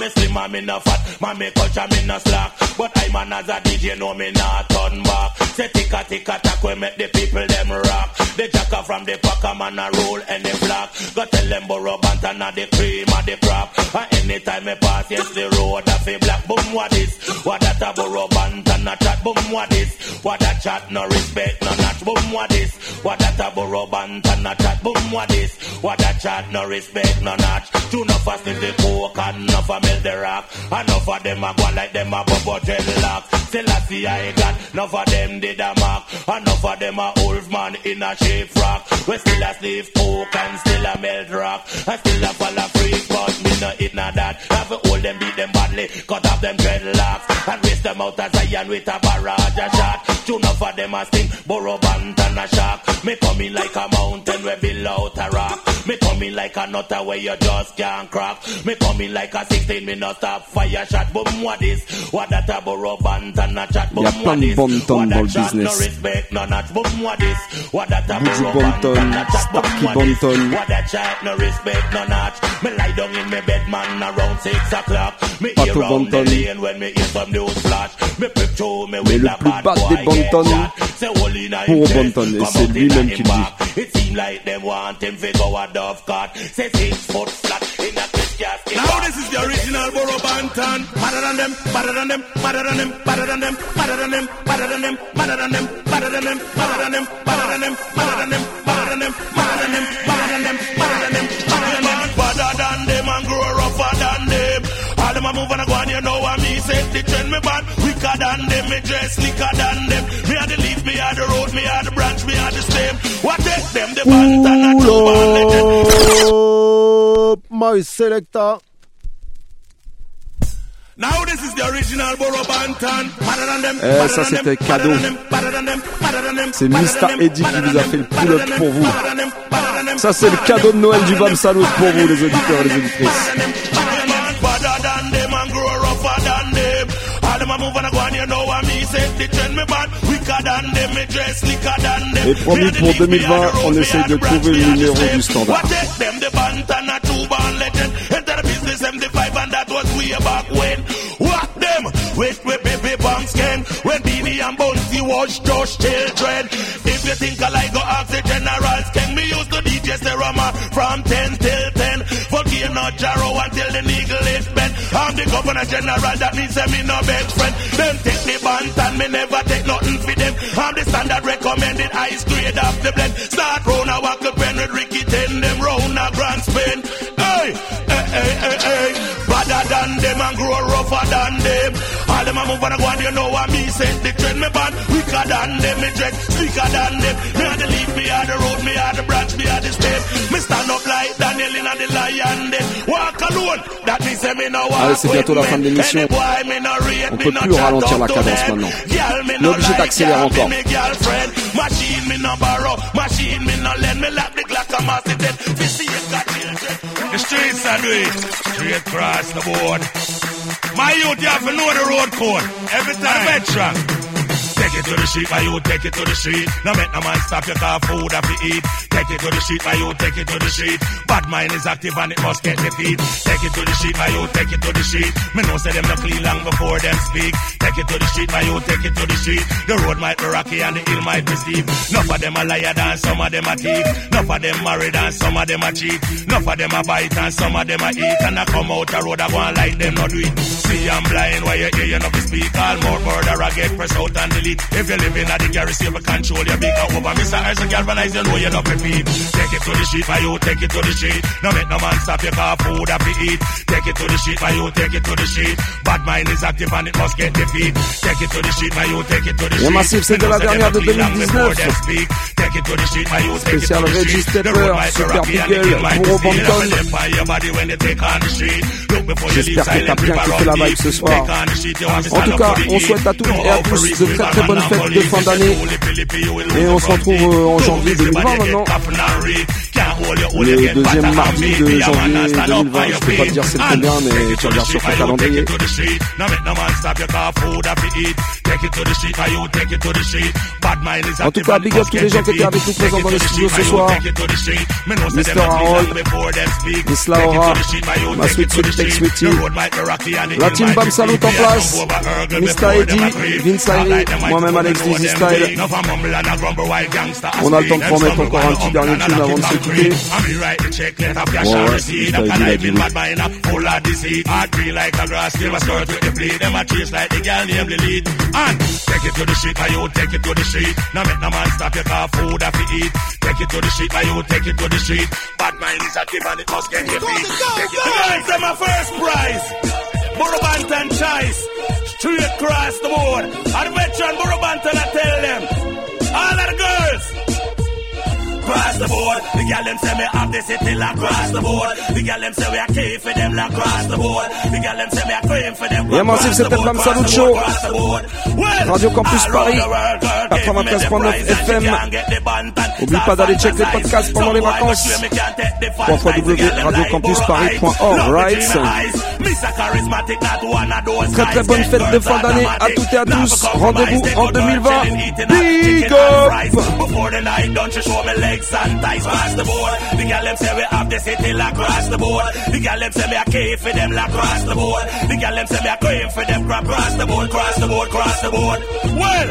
[SPEAKER 11] me slim and me no fat, man me culture me no slack. But I man as a DJ know me not turn back. Say tick a tick tack we make the people them rock. The jacker from the packer man a roll any block. Go tell them Burro Banton a the cream of the crop. And anytime me pass yes the road a fi black. Boom what is? What that a Burro Banton a chat. Boom what is? What that chat no respect no notch. Boom what is? What that a Burro Banton a chat. Boom what is? What that chat no respect no notch. Two no fast in the coke and enough a melt the rock. Enough of them a go like them a bubble dreadlock. Still I see I got enough of them did a mark. Enough of them a wolf man in a shape rock. We still a sleeve coke and still a melt rock. I still a fall a freak but me no it not that. Have to hold them beat them badly. Cut off them dreadlocks and race them out as Zion with a barrage a shot. Two enough of them a sting. Burro Banton a shark. Me coming like a mountain where below a rock. Me coming like a nutter where you just can't crack. Me coming like a 16 me no stop fire shot. Boom what is? What that a Burro Banton a chat.
[SPEAKER 13] Il y a
[SPEAKER 11] Boom what is? What that chat no respect no notch. Boom what is? What that a
[SPEAKER 13] Buju
[SPEAKER 11] burrow band and a chat. Boom what is? What that chat no respect no notch. Me lie down in me bed man around six o'clock. Me hear round the lane when me hear some news flash. Me prick through me with a bad boy
[SPEAKER 13] des Bonton,
[SPEAKER 11] get shot. Say all in a
[SPEAKER 13] Pour Bonton, et c'est lui-même qui
[SPEAKER 11] him
[SPEAKER 13] le
[SPEAKER 11] back. It seem like them want him fi go a dove cart. Say six foot flat in a Chris casket. Now this is the original Burro Banton. Madder than them, madder than them, madder than them, madder than them, madder than them, madder than them, madder than them, madder than them, madder than them, madder than them, madder than them, madder than them, madder than them, madder than them, madder than them, madder than them, madder than them and grow rougher than them. All them a move and a go on, you know what me say. The trend me bad, quicker than them, me dress slicker than them. Me are the leaf, me are the road, me are the branch, me are the stem. What
[SPEAKER 13] Pull my selector. Eh, ça c'était cadeau. C'est Mr. Eddy qui vous a fait le pull-up pour vous. Ça c'est le cadeau de Noël du Bam Salut pour vous les auditeurs et les auditrices.
[SPEAKER 11] Move and I go on, you know what me say. The trend me bad, weaker than them, me dress slicker than them.
[SPEAKER 7] Et promis pour 2020, on essaye de trouver le numéro du standard.
[SPEAKER 11] What take them, the band and a two-band legend. Enter the business, 75 and that was way back when. What them, with with baby banks can. When Beenie and Bounty was just children. If you think I like go ask the generals, can me use the DJ Serama from 10 till 10. Forgive not Jarrow until the needle is bent. I'm the governor general, that means that me no best friend. Them take the band and me never take nothing for them. I'm the standard recommended highest grade of the blend. Start round a walk pen with Ricky ten them round a grand spin. Hey, hey, hey, hey, hey. Badder than them and grow rougher than them. All them a move a go and you know what me say. The trend me band weaker than them. Me dread slicker than them. Me are the leaf, me are the road, me are the branch, me are the stem. Me stand up like Daniel in the lion den. Walk alone, that means say me no walk
[SPEAKER 7] Allez, c'est bientôt la fin de l'émission.
[SPEAKER 11] Me
[SPEAKER 7] On
[SPEAKER 11] me
[SPEAKER 7] peut plus ralentir la
[SPEAKER 11] to
[SPEAKER 7] cadence
[SPEAKER 11] them.
[SPEAKER 7] maintenant.
[SPEAKER 11] Me
[SPEAKER 7] On est
[SPEAKER 11] no
[SPEAKER 7] obligé d'accélérer encore.
[SPEAKER 11] me girlfriend. Machine me no borrow, machine me no lend. Me lock the Glock and then. Me see it got. The streets are do it. Straight across the board. My youth, you have to know the road code. Every time. Veteran. Take it to the street, my youth, take it to the street. No make no man stop your car food have to eat. Take it to the street, my youth, take it to the street. Bad mind is active and it must get defeat. Take it to the street, my youth, take it to the street. Me know say them no clean long before them speak. Take it to the street, my youth, take it to the street. The road might be rocky and the hill might be steep. Enough of them a liar and some of them a thief. Enough of them married and some of them a cheat. Enough of them a bite and some of them a eat. And I come out the road, I go and like them not do it. See I'm blind, why you hear you not be speak. All more murder, I get press out and delete. If you live in a the Gary Silver control, you big over. Mr. Isaac galvanize, you know you not repeat. Take it to the street, my you take it to the street. No make no man stop your car food have to eat. Take it to the street, my you take it to the street. Bad mind is active and it must get defeat. Take it to the street, my you take it to the
[SPEAKER 7] Et. Massif, c'est de la dernière de 2019.
[SPEAKER 11] Take it to the street, my you take it to
[SPEAKER 7] Spécial Reggie Stepper,
[SPEAKER 11] road might be
[SPEAKER 7] Super
[SPEAKER 11] rocky and the
[SPEAKER 7] Pickle,
[SPEAKER 11] hill might be Burro.
[SPEAKER 7] Banton.
[SPEAKER 11] Never live by your body when you take on the street. Look before you leave
[SPEAKER 7] J'espère que t'as bien kiffé la vibe ce soir.
[SPEAKER 11] Take on the street, you want to
[SPEAKER 7] En tout cas, on souhaite à toutes
[SPEAKER 11] No
[SPEAKER 7] et à tous de très très bonnes fêtes de fin d'année. Et on se retrouve euh, en janvier 2020 maintenant. Le deuxième mardi de janvier 2020. Je peux pas te dire c'est le combien, mais tu regardes sur ton calendrier. En tout cas, big up tous les gens qui étaient avec nous présents dans les studios ce soir. Mr. Harold, Miss Laura, ma sweet sweet take sweetie, la team Bam Salut en place, Mr. Eddie, Vince Irie, moi-même Alex Eazy Style. On a le temps de promettre encore un petit dernier tune avant de se quitter. Ouais, ouais, Mr. Eddie dit oui.
[SPEAKER 11] Take it to the street, my you take it to the street. Now make no man stop your car food have to eat. Take it to the street, my you take it to the street. Bad mind is active and it must get your feet. Take it to the guys, them my first prize. Burro Banton choice. Straight across the board. And veteran Burro Banton, I tell them. All of the girls. Cross the board, the gal them say me have the city like cross the board. The gal them say we are key for them like the board. The gal them say me are cream for them.
[SPEAKER 7] Et Massif, c'était Bam Salut Show. Radio Campus Paris, 93.9 FM. Oublie pas d'aller check les podcasts pendant les vacances. www.radiocampusparis.org, right? Très très bonne fête de fin d'année à toutes et à tous. Rendez-vous en 2020. Big up!
[SPEAKER 11] Legs and thighs the board. The gal them say we have the city like across the board. The gal them say me a key for them like across the board. The gal them say me a cream for them crap across the board, cross the board, cross the board. Well,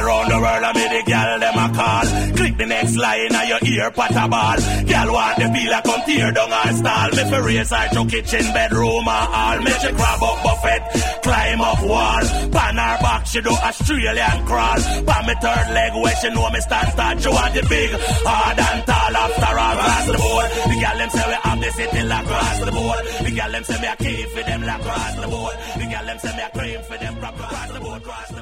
[SPEAKER 11] around the world I me the gal them a call. Click the next line of your ear, pot a ball. Gal want the feel like come tear down and stall. Me for raise her to kitchen, bedroom or all. Me she grab up buffet, climb up wall. Pan her back, she do Australian crawl. Pan me third leg where she know me stand start. She want the big, hard and tall after all across the board. The gal them say we have the city like across the board. The gal them say me a key for them like across the board. The gal them say me a cream for them across the board, across the board.